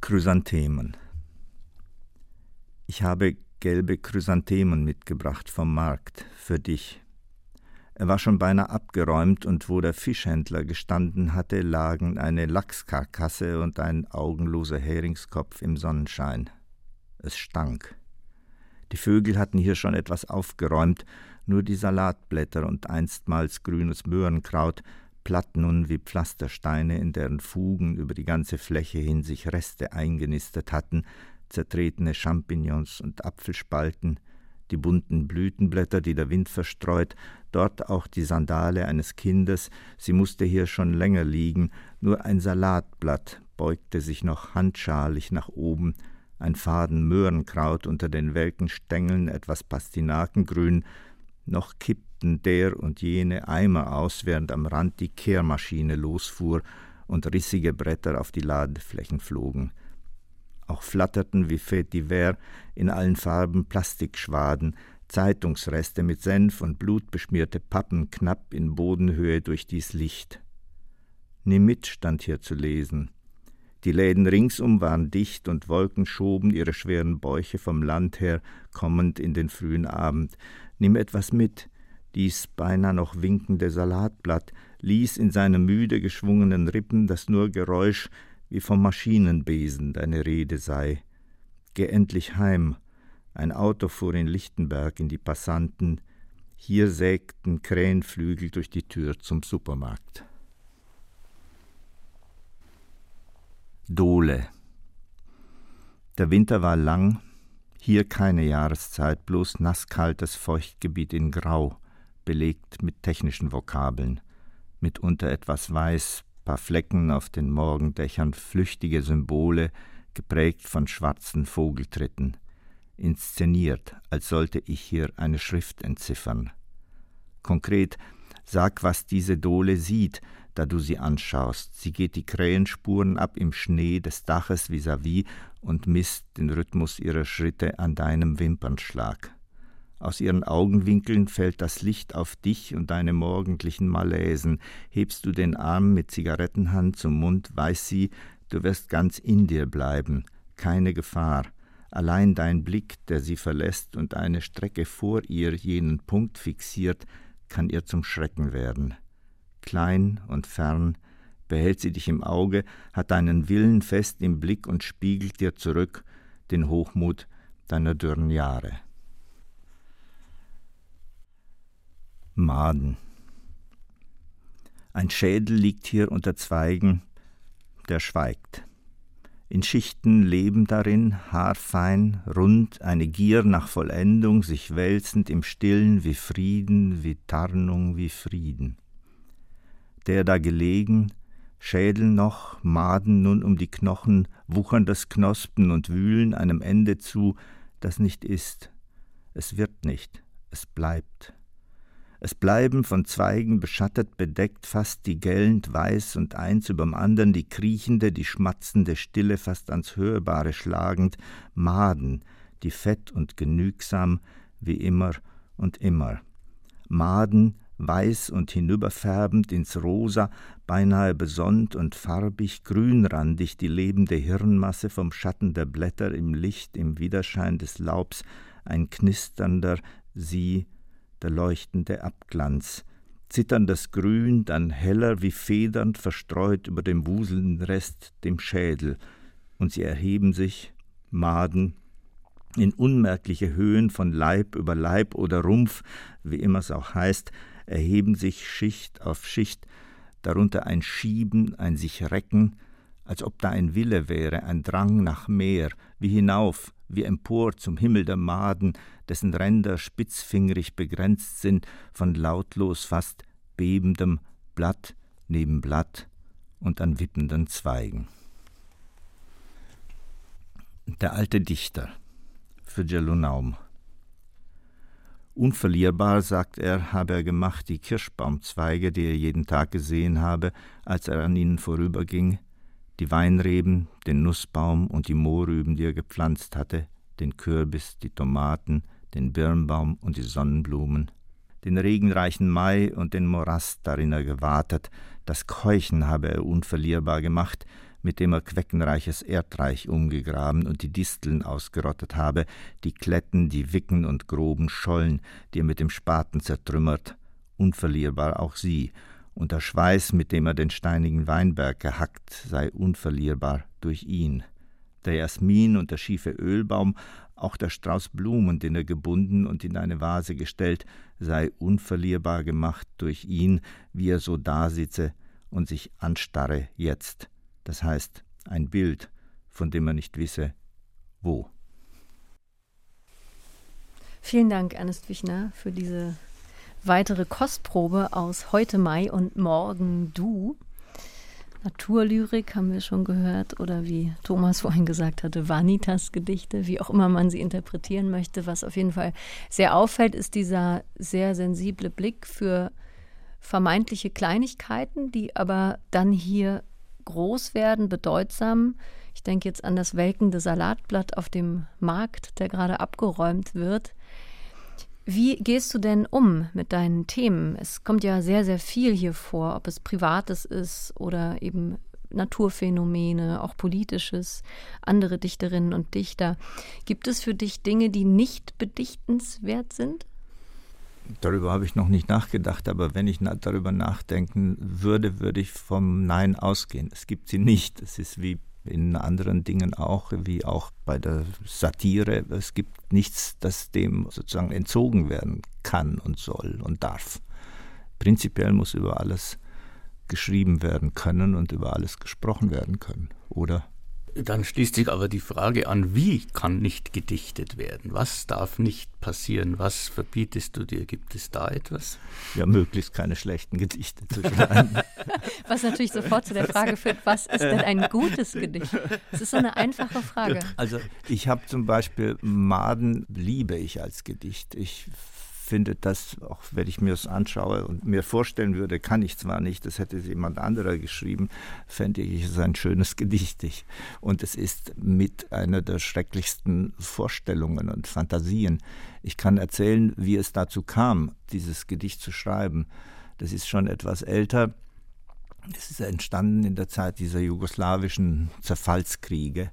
Chrysanthemen. Ich habe gelbe Chrysanthemen mitgebracht vom Markt für dich, er war schon beinahe abgeräumt, und wo der Fischhändler gestanden hatte, lagen eine Lachskarkasse und ein augenloser Heringskopf im Sonnenschein. Es stank. Die Vögel hatten hier schon etwas aufgeräumt, nur die Salatblätter und einstmals grünes Möhrenkraut, platt nun wie Pflastersteine, in deren Fugen über die ganze Fläche hin sich Reste eingenistet hatten, zertretene Champignons und Apfelspalten, die bunten Blütenblätter, die der Wind verstreut, dort auch die Sandale eines Kindes, sie musste hier schon länger liegen, nur ein Salatblatt beugte sich noch handschalig nach oben, ein Faden Möhrenkraut unter den welken Stängeln etwas Pastinakengrün, noch kippten der und jene Eimer aus, während am Rand die Kehrmaschine losfuhr und rissige Bretter auf die Ladeflächen flogen. Auch flatterten wie Fait divers in allen Farben Plastikschwaden, Zeitungsreste mit Senf und Blut beschmierte Pappen knapp in Bodenhöhe durch dies Licht. Nimm mit stand hier zu lesen. Die Läden ringsum waren dicht und Wolken schoben ihre schweren Bäuche vom Land her, kommend in den frühen Abend. Nimm etwas mit. Dies beinahe noch winkende Salatblatt ließ in seinen müde geschwungenen Rippen das nur Geräusch wie vom Maschinenbesen deine Rede sei. Geh endlich heim, ein Auto fuhr in Lichtenberg in die Passanten, hier sägten Krähenflügel durch die Tür zum Supermarkt. Dole. Der Winter war lang, hier keine Jahreszeit, bloß nasskaltes Feuchtgebiet in Grau, belegt mit technischen Vokabeln, mitunter etwas weiß, paar Flecken auf den Morgendächern, flüchtige Symbole, geprägt von schwarzen Vogeltritten inszeniert, als sollte ich hier eine Schrift entziffern. Konkret, sag, was diese Dole sieht, da du sie anschaust. Sie geht die Krähenspuren ab im Schnee des Daches vis-à-vis -vis und misst den Rhythmus ihrer Schritte an deinem Wimpernschlag. Aus ihren Augenwinkeln fällt das Licht auf dich und deine morgendlichen Malaisen. Hebst du den Arm mit Zigarettenhand zum Mund, weiß sie, du wirst ganz in dir bleiben. Keine Gefahr. Allein dein Blick, der sie verlässt und eine Strecke vor ihr jenen Punkt fixiert, kann ihr zum Schrecken werden. Klein und fern, behält sie dich im Auge, hat deinen Willen fest im Blick und spiegelt dir zurück den Hochmut deiner dürren Jahre. Maden. Ein Schädel liegt hier unter Zweigen, der schweigt. In Schichten leben darin, haarfein, rund, eine Gier nach Vollendung, sich wälzend im Stillen wie Frieden, wie Tarnung, wie Frieden. Der da gelegen, Schädel noch, Maden nun um die Knochen, wuchern das Knospen und wühlen einem Ende zu, das nicht ist. Es wird nicht, es bleibt. Es bleiben von Zweigen beschattet, bedeckt, fast die gellend weiß und eins überm andern die kriechende, die schmatzende Stille fast ans Hörbare schlagend, Maden, die fett und genügsam, wie immer und immer. Maden, weiß und hinüberfärbend ins Rosa, beinahe besonnt und farbig, grünrandig die lebende Hirnmasse vom Schatten der Blätter im Licht, im Widerschein des Laubs, ein knisternder, sie der leuchtende Abglanz, zitterndes Grün, dann heller wie federnd verstreut über dem wuselnden Rest, dem Schädel, und sie erheben sich, Maden, in unmerkliche Höhen von Leib über Leib oder Rumpf, wie immer es auch heißt, erheben sich Schicht auf Schicht, darunter ein Schieben, ein sich Recken, als ob da ein Wille wäre, ein Drang nach mehr, wie hinauf, wie empor zum Himmel der Maden, dessen Ränder spitzfingerig begrenzt sind von lautlos fast bebendem Blatt neben Blatt und an wippenden Zweigen. Der alte Dichter für Gelunaum. Unverlierbar, sagt er, habe er gemacht die Kirschbaumzweige, die er jeden Tag gesehen habe, als er an ihnen vorüberging, die Weinreben, den Nussbaum und die Mohrrüben, die er gepflanzt hatte, den Kürbis, die Tomaten, den Birnbaum und die Sonnenblumen, den regenreichen Mai und den Morast, darin er gewartet, das Keuchen habe er unverlierbar gemacht, mit dem er queckenreiches Erdreich umgegraben und die Disteln ausgerottet habe, die Kletten, die Wicken und groben Schollen, die er mit dem Spaten zertrümmert, unverlierbar auch sie, und der Schweiß, mit dem er den steinigen Weinberg gehackt, sei unverlierbar durch ihn. Der Jasmin und der schiefe Ölbaum, auch der Strauß Blumen, den er gebunden und in eine Vase gestellt, sei unverlierbar gemacht durch ihn, wie er so dasitze und sich anstarre jetzt. Das heißt, ein Bild, von dem er nicht wisse, wo. Vielen Dank, Ernest Wichner, für diese weitere Kostprobe aus heute Mai und morgen du. Naturlyrik haben wir schon gehört oder wie Thomas vorhin gesagt hatte, Vanitas-Gedichte, wie auch immer man sie interpretieren möchte. Was auf jeden Fall sehr auffällt, ist dieser sehr sensible Blick für vermeintliche Kleinigkeiten, die aber dann hier groß werden, bedeutsam. Ich denke jetzt an das welkende Salatblatt auf dem Markt, der gerade abgeräumt wird. Wie gehst du denn um mit deinen Themen? Es kommt ja sehr, sehr viel hier vor, ob es Privates ist oder eben Naturphänomene, auch politisches, andere Dichterinnen und Dichter. Gibt es für dich Dinge, die nicht bedichtenswert sind? Darüber habe ich noch nicht nachgedacht, aber wenn ich darüber nachdenken würde, würde ich vom Nein ausgehen. Es gibt sie nicht. Es ist wie in anderen Dingen auch, wie auch bei der Satire. Es gibt nichts, das dem sozusagen entzogen werden kann und soll und darf. Prinzipiell muss über alles geschrieben werden können und über alles gesprochen werden können, oder? Dann schließt sich aber die Frage an, wie kann nicht gedichtet werden? Was darf nicht passieren? Was verbietest du dir? Gibt es da etwas? Ja, möglichst keine schlechten Gedichte zu schreiben. [laughs] was natürlich sofort zu der Frage führt, was ist denn ein gutes Gedicht? Das ist so eine einfache Frage. Also ich habe zum Beispiel Maden liebe ich als Gedicht. Ich finde, dass, auch wenn ich mir das anschaue und mir vorstellen würde, kann ich zwar nicht, das hätte jemand anderer geschrieben, fände ich es ein schönes [laughs] Gedicht. Und es ist mit einer der schrecklichsten Vorstellungen und Fantasien. Ich kann erzählen, wie es dazu kam, dieses Gedicht zu schreiben. Das ist schon etwas älter. Es ist entstanden in der Zeit dieser jugoslawischen Zerfallskriege.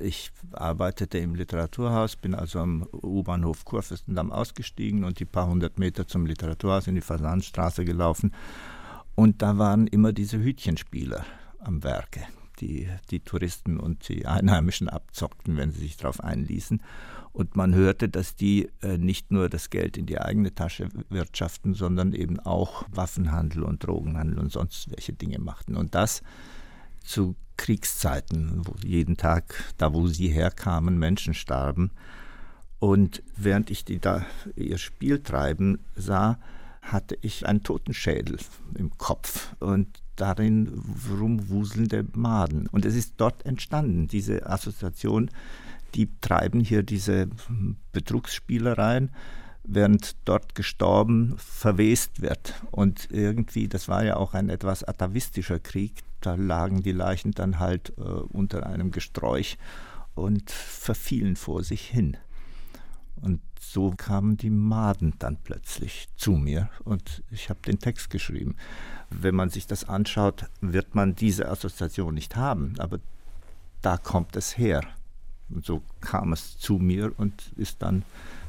Ich arbeitete im Literaturhaus, bin also am U-Bahnhof Kurfürstendamm ausgestiegen und die paar hundert Meter zum Literaturhaus in die Fasanstraße gelaufen. Und da waren immer diese Hütchenspieler am Werke, die die Touristen und die Einheimischen abzockten, wenn sie sich darauf einließen. Und man hörte, dass die äh, nicht nur das Geld in die eigene Tasche wirtschaften, sondern eben auch Waffenhandel und Drogenhandel und sonst welche Dinge machten. Und das zu Kriegszeiten, wo jeden Tag, da wo sie herkamen, Menschen starben. Und während ich die da ihr Spiel treiben sah, hatte ich einen Totenschädel im Kopf und darin rumwuselnde Maden. Und es ist dort entstanden, diese Assoziation, die treiben hier diese Betrugsspielereien, während dort gestorben verwest wird. Und irgendwie, das war ja auch ein etwas atavistischer Krieg, da lagen die Leichen dann halt äh, unter einem Gesträuch und verfielen vor sich hin. Und so kamen die Maden dann plötzlich zu mir und ich habe den Text geschrieben. Wenn man sich das anschaut, wird man diese Assoziation nicht haben, aber da kommt es her. Und so kam es zu mir und ist dann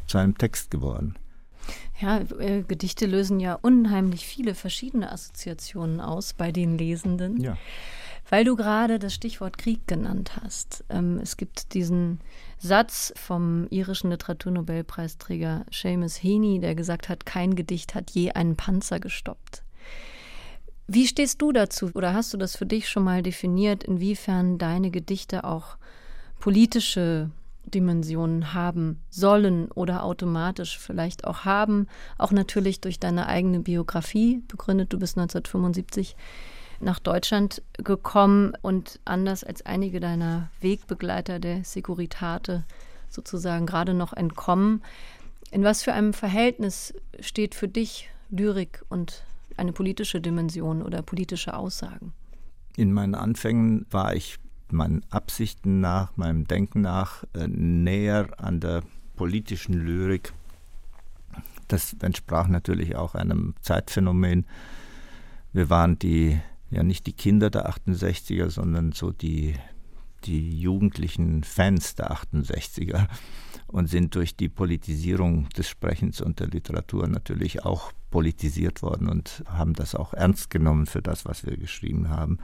zu einem Text geworden. Ja, äh, Gedichte lösen ja unheimlich viele verschiedene Assoziationen aus bei den Lesenden. Ja. Weil du gerade das Stichwort Krieg genannt hast. Ähm, es gibt diesen Satz vom irischen Literaturnobelpreisträger Seamus Heaney, der gesagt hat, kein Gedicht hat je einen Panzer gestoppt. Wie stehst du dazu oder hast du das für dich schon mal definiert, inwiefern deine Gedichte auch politische Dimensionen haben sollen oder automatisch vielleicht auch haben. Auch natürlich durch deine eigene Biografie begründet. Du bist 1975 nach Deutschland gekommen und anders als einige deiner Wegbegleiter der Securitate sozusagen gerade noch entkommen. In was für einem Verhältnis steht für dich Lyrik und eine politische Dimension oder politische Aussagen? In meinen Anfängen war ich meinen Absichten nach, meinem Denken nach äh, näher an der politischen Lyrik. Das entsprach natürlich auch einem Zeitphänomen. Wir waren die, ja nicht die Kinder der 68er, sondern so die, die jugendlichen Fans der 68er und sind durch die Politisierung des Sprechens und der Literatur natürlich auch politisiert worden und haben das auch ernst genommen für das, was wir geschrieben haben.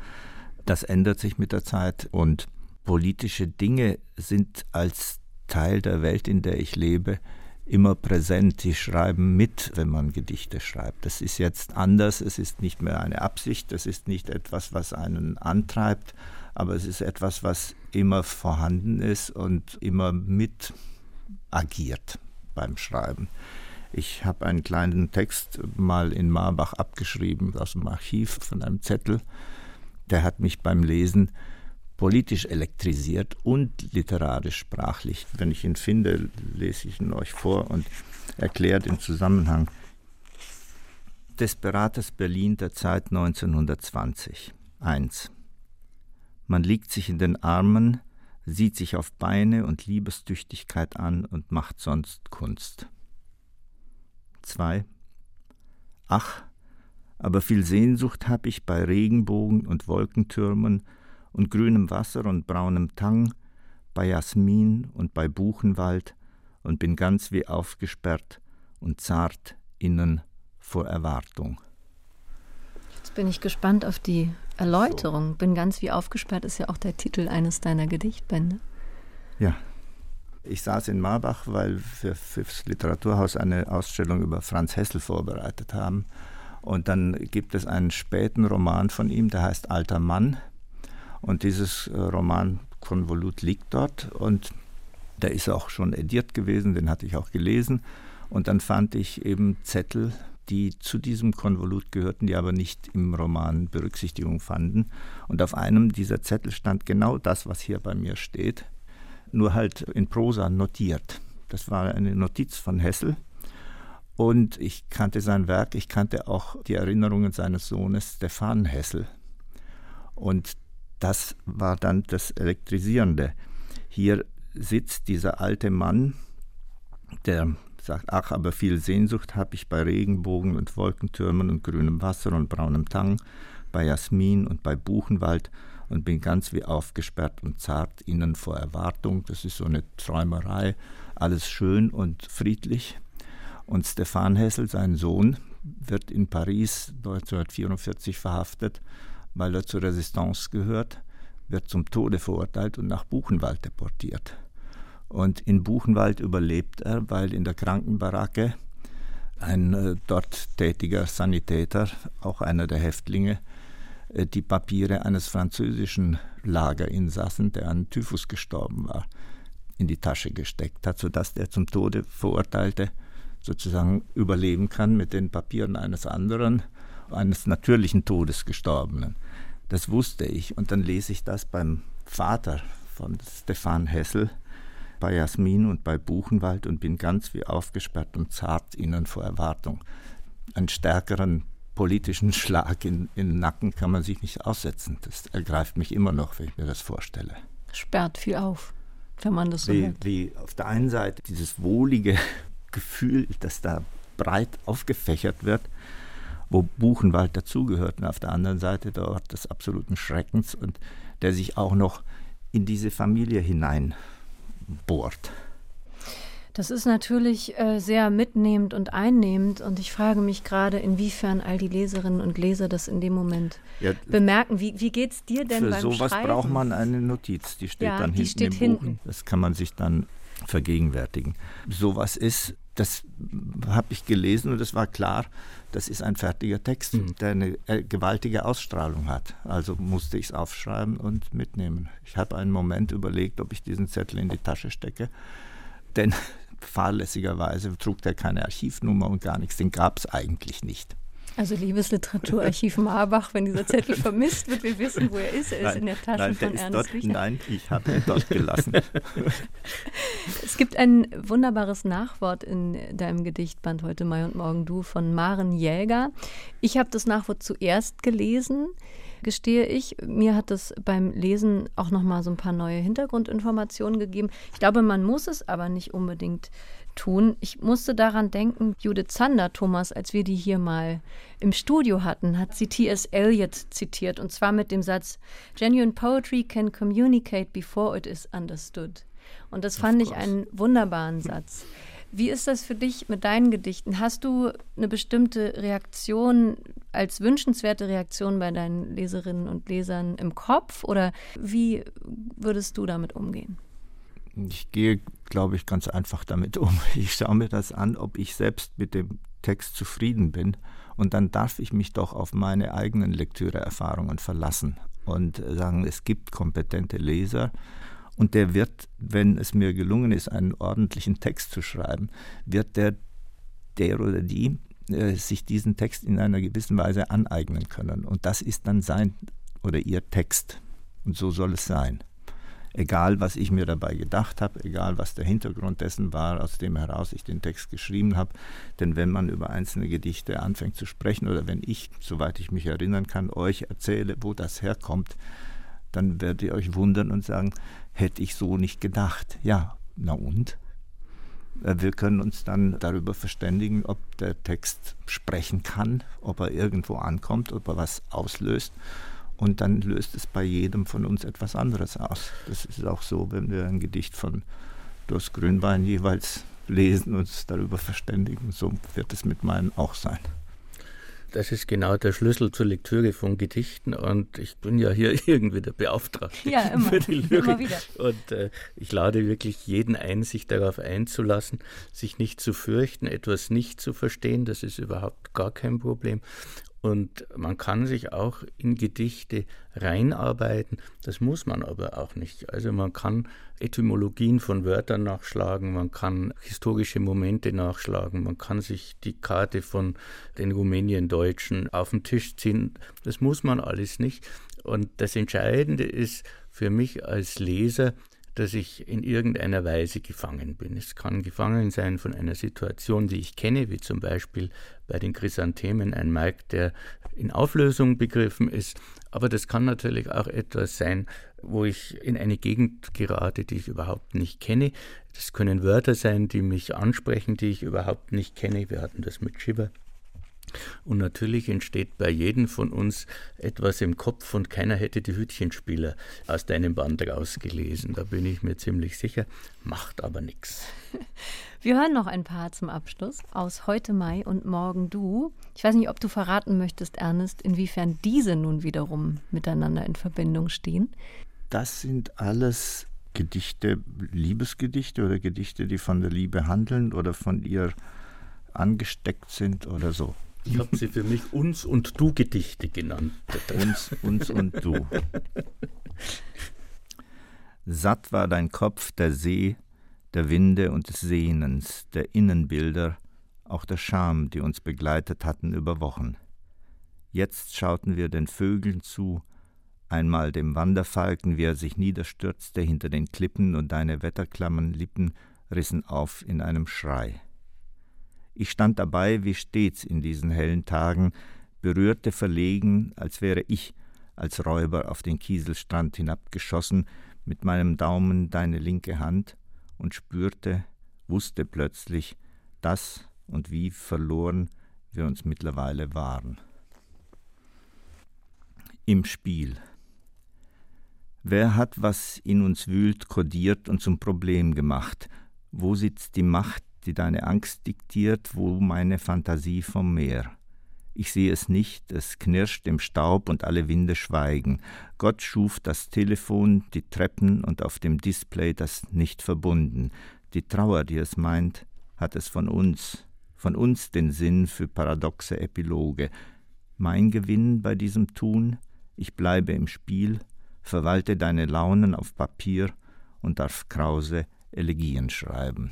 Das ändert sich mit der Zeit und politische Dinge sind als Teil der Welt, in der ich lebe, immer präsent. Die schreiben mit, wenn man Gedichte schreibt. Das ist jetzt anders. Es ist nicht mehr eine Absicht. Das ist nicht etwas, was einen antreibt. Aber es ist etwas, was immer vorhanden ist und immer mit agiert beim Schreiben. Ich habe einen kleinen Text mal in Marbach abgeschrieben aus dem Archiv von einem Zettel der hat mich beim Lesen politisch elektrisiert und literarisch sprachlich. Wenn ich ihn finde, lese ich ihn euch vor und erkläre den Zusammenhang. Desperates Berlin der Zeit 1920. 1. Man liegt sich in den Armen, sieht sich auf Beine und Liebestüchtigkeit an und macht sonst Kunst. 2. Ach, aber viel Sehnsucht hab ich bei Regenbogen und Wolkentürmen und grünem Wasser und braunem Tang, bei Jasmin und bei Buchenwald und bin ganz wie aufgesperrt und zart innen vor Erwartung. Jetzt bin ich gespannt auf die Erläuterung. So. Bin ganz wie aufgesperrt ist ja auch der Titel eines deiner Gedichtbände. Ja. Ich saß in Marbach, weil wir fürs Literaturhaus eine Ausstellung über Franz Hessel vorbereitet haben. Und dann gibt es einen späten Roman von ihm, der heißt Alter Mann. Und dieses äh, Romankonvolut liegt dort und der ist auch schon ediert gewesen, den hatte ich auch gelesen. Und dann fand ich eben Zettel, die zu diesem Konvolut gehörten, die aber nicht im Roman Berücksichtigung fanden. Und auf einem dieser Zettel stand genau das, was hier bei mir steht, nur halt in Prosa notiert. Das war eine Notiz von Hessel Und ich kannte sein Werk, ich kannte auch die Erinnerungen seines Sohnes Stefan Hessel. Und das war dann das Elektrisierende. Hier sitzt dieser alte Mann, der sagt, ach, aber viel Sehnsucht habe ich bei Regenbogen und Wolkentürmen und grünem Wasser und braunem Tang, bei Jasmin und bei Buchenwald und bin ganz wie aufgesperrt und zart innen vor Erwartung. Das ist so eine Träumerei, alles schön und friedlich. Und Stefan Hessel, sein Sohn, wird in Paris 1944 verhaftet, weil er zur Resistance gehört, wird zum Tode verurteilt und nach Buchenwald deportiert. Und in Buchenwald überlebt er, weil in der Krankenbaracke ein äh, dort tätiger Sanitäter, auch einer der Häftlinge, äh, die Papiere eines französischen Lagerinsassen, der an Typhus gestorben war, in die Tasche gesteckt hat, sodass der zum Tode verurteilte sozusagen überleben kann mit den Papieren eines anderen, eines natürlichen Todes Gestorbenen. Das wusste ich. Und dann lese ich das beim Vater von Stefan Hessel, bei Jasmin und bei Buchenwald und bin ganz wie aufgesperrt und zart ihnen vor Erwartung. Einen stärkeren politischen Schlag in, in den Nacken kann man sich nicht aussetzen. Das ergreift mich immer noch, wenn ich mir das vorstelle. Sperrt viel auf, wenn man das so wie, hört. Wie auf der einen Seite dieses wohlige Gefühl, das da breit aufgefächert wird, wo Buchenwald dazugehört, und auf der anderen Seite der Ort des absoluten Schreckens und der sich auch noch in diese Familie hineinbohrt. Das ist natürlich äh, sehr mitnehmend und einnehmend und ich frage mich gerade, inwiefern all die Leserinnen und Leser das in dem Moment ja, bemerken. Wie, wie geht es dir denn für beim sowas Schreiben? braucht man eine Notiz, die steht Ja, dann die hinten steht im hinten. Buch. Das kann man sich dann vergegenwärtigen. Sowas ist, das habe ich gelesen und es war klar, das ist ein fertiger Text, Mhm. der eine äh, gewaltige Ausstrahlung hat. Also musste ich es aufschreiben und mitnehmen. Ich habe einen Moment überlegt, ob ich diesen Zettel in die Tasche stecke, denn [laughs] fahrlässigerweise trug der keine Archivnummer und gar nichts, den gab es eigentlich nicht. Also liebes Literaturarchiv Marbach, wenn dieser Zettel [laughs] vermisst wird, wir wissen, wo er ist. Er ist in der Tasche nein, der von Ernst dort. Nein, ich habe ihn dort gelassen. [laughs] Es gibt ein wunderbares Nachwort in deinem Gedichtband Heute Mai und Morgen Du von Maren Jäger. Ich habe das Nachwort zuerst gelesen, gestehe ich. Mir hat das beim Lesen auch noch mal so ein paar neue Hintergrundinformationen gegeben. Ich glaube, man muss es aber nicht unbedingt tun. Ich musste daran denken, Judith Zander, Thomas, als wir die hier mal im Studio hatten, hat sie T.S. Eliot zitiert und zwar mit dem Satz: Genuine poetry can communicate before it is understood. Und das fand ich einen wunderbaren Satz. Wie ist das für dich mit deinen Gedichten? Hast du eine bestimmte Reaktion als wünschenswerte Reaktion bei deinen Leserinnen und Lesern im Kopf oder wie würdest du damit umgehen? Ich gehe, glaube ich, ganz einfach damit [laughs] um. Ich schaue mir das an, ob ich selbst mit dem Text zufrieden bin. Und dann darf ich mich doch auf meine eigenen Lektüreerfahrungen verlassen und sagen, es gibt kompetente Leser. Und der wird, wenn es mir gelungen ist, einen ordentlichen Text zu schreiben, wird der, der oder die äh, sich diesen Text in einer gewissen Weise aneignen können. Und das ist dann sein oder ihr Text. Und so soll es sein egal was ich mir dabei gedacht habe, egal was der Hintergrund dessen war, aus dem heraus ich den Text geschrieben habe. Denn wenn man über einzelne Gedichte anfängt zu sprechen oder wenn ich, soweit ich mich erinnern kann, euch erzähle, wo das herkommt, dann werdet ihr euch wundern und sagen, hätte ich so nicht gedacht. Ja, na und? Äh, Wir können uns dann darüber verständigen, ob der Text sprechen kann, ob er irgendwo ankommt, ob er was auslöst. Und dann löst es bei jedem von uns etwas anderes aus. Das ist auch so, wenn wir ein Gedicht von Durst Grünbein jeweils lesen und uns darüber verständigen. So wird es mit meinen auch sein. Das ist genau der Schlüssel zur Lektüre von Gedichten und ich bin ja hier [laughs] irgendwie der Beauftragte Ja, immer. für die Immer Lyrik. wieder. Und äh, ich lade wirklich jeden ein, sich darauf einzulassen, sich nicht zu fürchten, etwas nicht zu verstehen. Das ist überhaupt gar kein Problem. Und man kann sich auch in Gedichte reinarbeiten. Das muss man aber auch nicht. Also man kann Etymologien von Wörtern nachschlagen, man kann historische Momente nachschlagen, man kann sich die Karte von den Rumäniendeutschen auf den Tisch ziehen. Das muss man alles nicht. Und das Entscheidende ist für mich als Leser, dass ich in irgendeiner Weise gefangen bin. Es kann gefangen sein von einer Situation, die ich kenne, wie zum Beispiel bei den Chrysanthemen ein Markt, der in Auflösung begriffen ist. Aber das kann natürlich auch etwas sein, wo ich in eine Gegend gerate, die ich überhaupt nicht kenne. Das können Wörter sein, die mich ansprechen, die ich überhaupt nicht kenne. Wir hatten das mit Shiva und natürlich entsteht bei jedem von uns etwas im Kopf und keiner hätte die Hütchenspieler aus deinem Band rausgelesen. Da bin ich mir ziemlich sicher. Macht aber nichts. [laughs] Wir hören noch ein paar zum Abschluss aus Heute Mai und Morgen Du. Ich weiß nicht, ob du verraten möchtest, Ernest, inwiefern diese nun wiederum miteinander in Verbindung stehen. Das sind alles Gedichte, Liebesgedichte oder Gedichte, die von der Liebe handeln oder von ihr angesteckt sind oder so. Ich habe sie für mich Uns und Du Gedichte genannt. Uns, uns und Du. Satt war dein Kopf der See, der Winde und des Sehnens, der Innenbilder, auch der Scham, die uns begleitet hatten über Wochen. Jetzt schauten wir den Vögeln zu, einmal dem Wanderfalken, wie er sich niederstürzte hinter den Klippen und deine wetterklammen Lippen rissen auf in einem Schrei. Ich stand dabei wie stets in diesen hellen Tagen, berührte verlegen, als wäre ich als Räuber auf den Kieselstrand hinabgeschossen, mit meinem Daumen deine linke Hand und spürte, wusste plötzlich, dass und wie verloren wir uns mittlerweile waren. Im Spiel. Wer hat, was in uns wühlt, kodiert und zum Problem gemacht? Wo sitzt die Macht, die deine Angst diktiert, wo meine Fantasie vom Meer. Ich sehe es nicht, es knirscht im Staub und alle Winde schweigen. Gott schuf das Telefon, die Treppen und auf dem Display das nicht verbunden. Die Trauer, die es meint, hat es von uns, von uns den Sinn für paradoxe Epiloge. Mein Gewinn bei diesem Tun, ich bleibe im Spiel, verwalte deine Launen auf Papier und darf krause Elegien schreiben.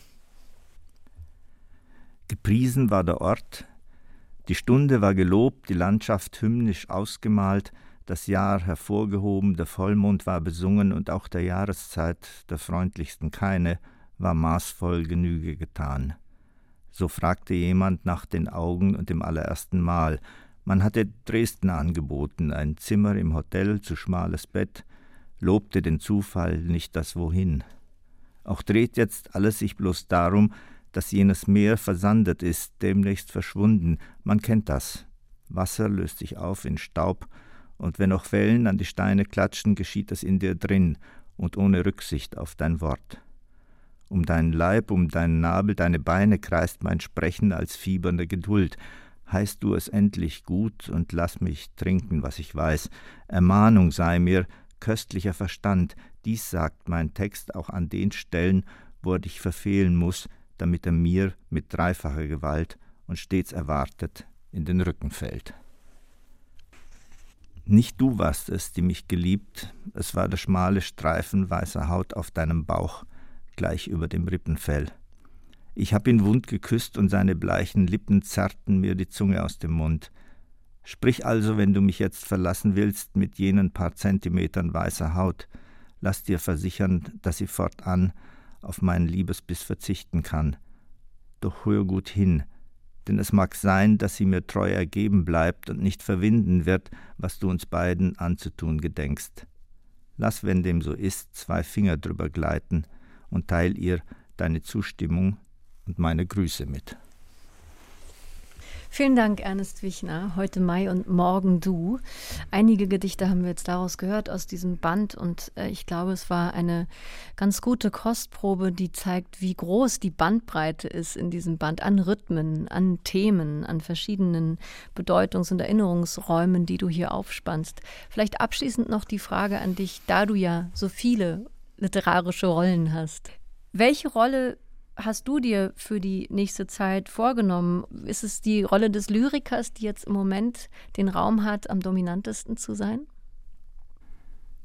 Gepriesen war der Ort, die Stunde war gelobt, die Landschaft hymnisch ausgemalt, das Jahr hervorgehoben, der Vollmond war besungen und auch der Jahreszeit, der freundlichsten keine, war maßvoll Genüge getan. So fragte jemand nach den Augen und dem allerersten Mal. Man hatte Dresden angeboten, ein Zimmer im Hotel zu schmales Bett, lobte den Zufall, nicht das Wohin. Auch dreht jetzt alles sich bloß darum, dass jenes Meer versandet ist, demnächst verschwunden. Man kennt das. Wasser löst sich auf in Staub, und wenn auch Wellen an die Steine klatschen, geschieht das in dir drin und ohne Rücksicht auf dein Wort. Um deinen Leib, um deinen Nabel, deine Beine kreist mein Sprechen als fiebernde Geduld. Heißt du es endlich gut und lass mich trinken, was ich weiß. Ermahnung sei mir, köstlicher Verstand, dies sagt mein Text auch an den Stellen, wo er dich verfehlen muss, damit er mir mit dreifacher Gewalt und stets erwartet in den Rücken fällt. Nicht du warst es, die mich geliebt, es war der schmale Streifen weißer Haut auf deinem Bauch, gleich über dem Rippenfell. Ich hab ihn wund geküsst und seine bleichen Lippen zerrten mir die Zunge aus dem Mund. Sprich also, wenn du mich jetzt verlassen willst, mit jenen paar Zentimetern weißer Haut, lass dir versichern, dass sie fortan auf meinen Liebesbiss verzichten kann. Doch hör gut hin, denn es mag sein, dass sie mir treu ergeben bleibt und nicht verwinden wird, was du uns beiden anzutun gedenkst. Lass, wenn dem so ist, zwei Finger drüber gleiten und teil ihr deine Zustimmung und meine Grüße mit. Vielen Dank, Ernest Wichner. Heute Mai und morgen du. Einige Gedichte haben wir jetzt daraus gehört, aus diesem Band. Und äh, ich glaube, es war eine ganz gute Kostprobe, die zeigt, wie groß die Bandbreite ist in diesem Band an Rhythmen, an Themen, an verschiedenen Bedeutungs- und Erinnerungsräumen, die du hier aufspannst. Vielleicht abschließend noch die Frage an dich, da du ja so viele literarische Rollen hast. Welche Rolle hast du dir für die nächste Zeit vorgenommen? Ist es die Rolle des Lyrikers, die jetzt im Moment den Raum hat, am dominantesten zu sein?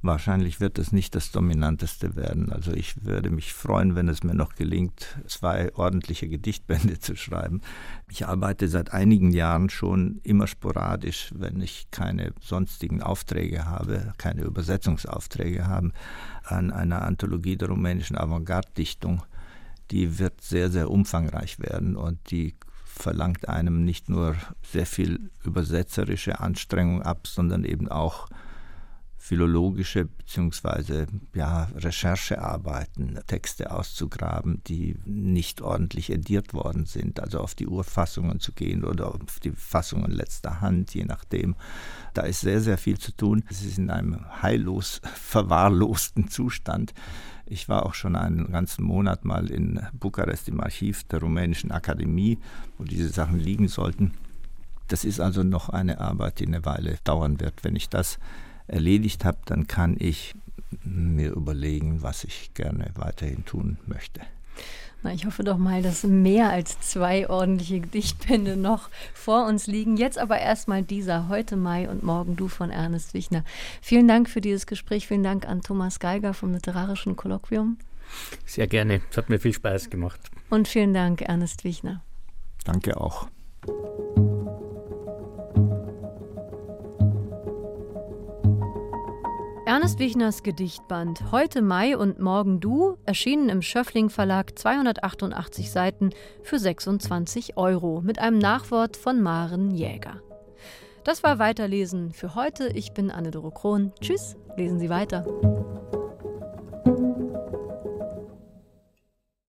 Wahrscheinlich wird es nicht das Dominanteste werden. Also ich würde mich freuen, wenn es mir noch gelingt, zwei ordentliche Gedichtbände zu schreiben. Ich arbeite seit einigen Jahren schon immer sporadisch, wenn ich keine sonstigen Aufträge habe, keine Übersetzungsaufträge habe, an einer Anthologie der rumänischen Avantgarde-Dichtung. Die wird sehr, sehr umfangreich werden und die verlangt einem nicht nur sehr viel übersetzerische Anstrengung ab, sondern eben auch philologische bzw. Ja, Recherchearbeiten, Texte auszugraben, die nicht ordentlich ediert worden sind, also auf die Urfassungen zu gehen oder auf die Fassungen letzter Hand, je nachdem. Da ist sehr, sehr viel zu tun. Es ist in einem heillos [laughs] verwahrlosten Zustand. Ich war auch schon einen ganzen Monat mal in Bukarest im Archiv der Rumänischen Akademie, wo diese Sachen liegen sollten. Das ist also noch eine Arbeit, die eine Weile dauern wird. Wenn ich das erledigt habe, dann kann ich mir überlegen, was ich gerne weiterhin tun möchte. Na, ich hoffe doch mal, dass mehr als zwei ordentliche Gedichtbände noch vor uns liegen. Jetzt aber erstmal dieser, heute Mai und morgen du von Ernest Wichner. Vielen Dank für dieses Gespräch. Vielen Dank an Thomas Geiger vom Literarischen Kolloquium. Sehr gerne. Es hat mir viel Spaß gemacht. Und vielen Dank, Ernest Wichner. Danke auch. Ernest Wichners Gedichtband Heute Mai und Morgen Du erschienen im Schöffling Verlag 288 Seiten für 26 Euro mit einem Nachwort von Maren Jäger. Das war Weiterlesen für heute. Ich bin Anne-Doro Krohn. Tschüss, lesen Sie weiter.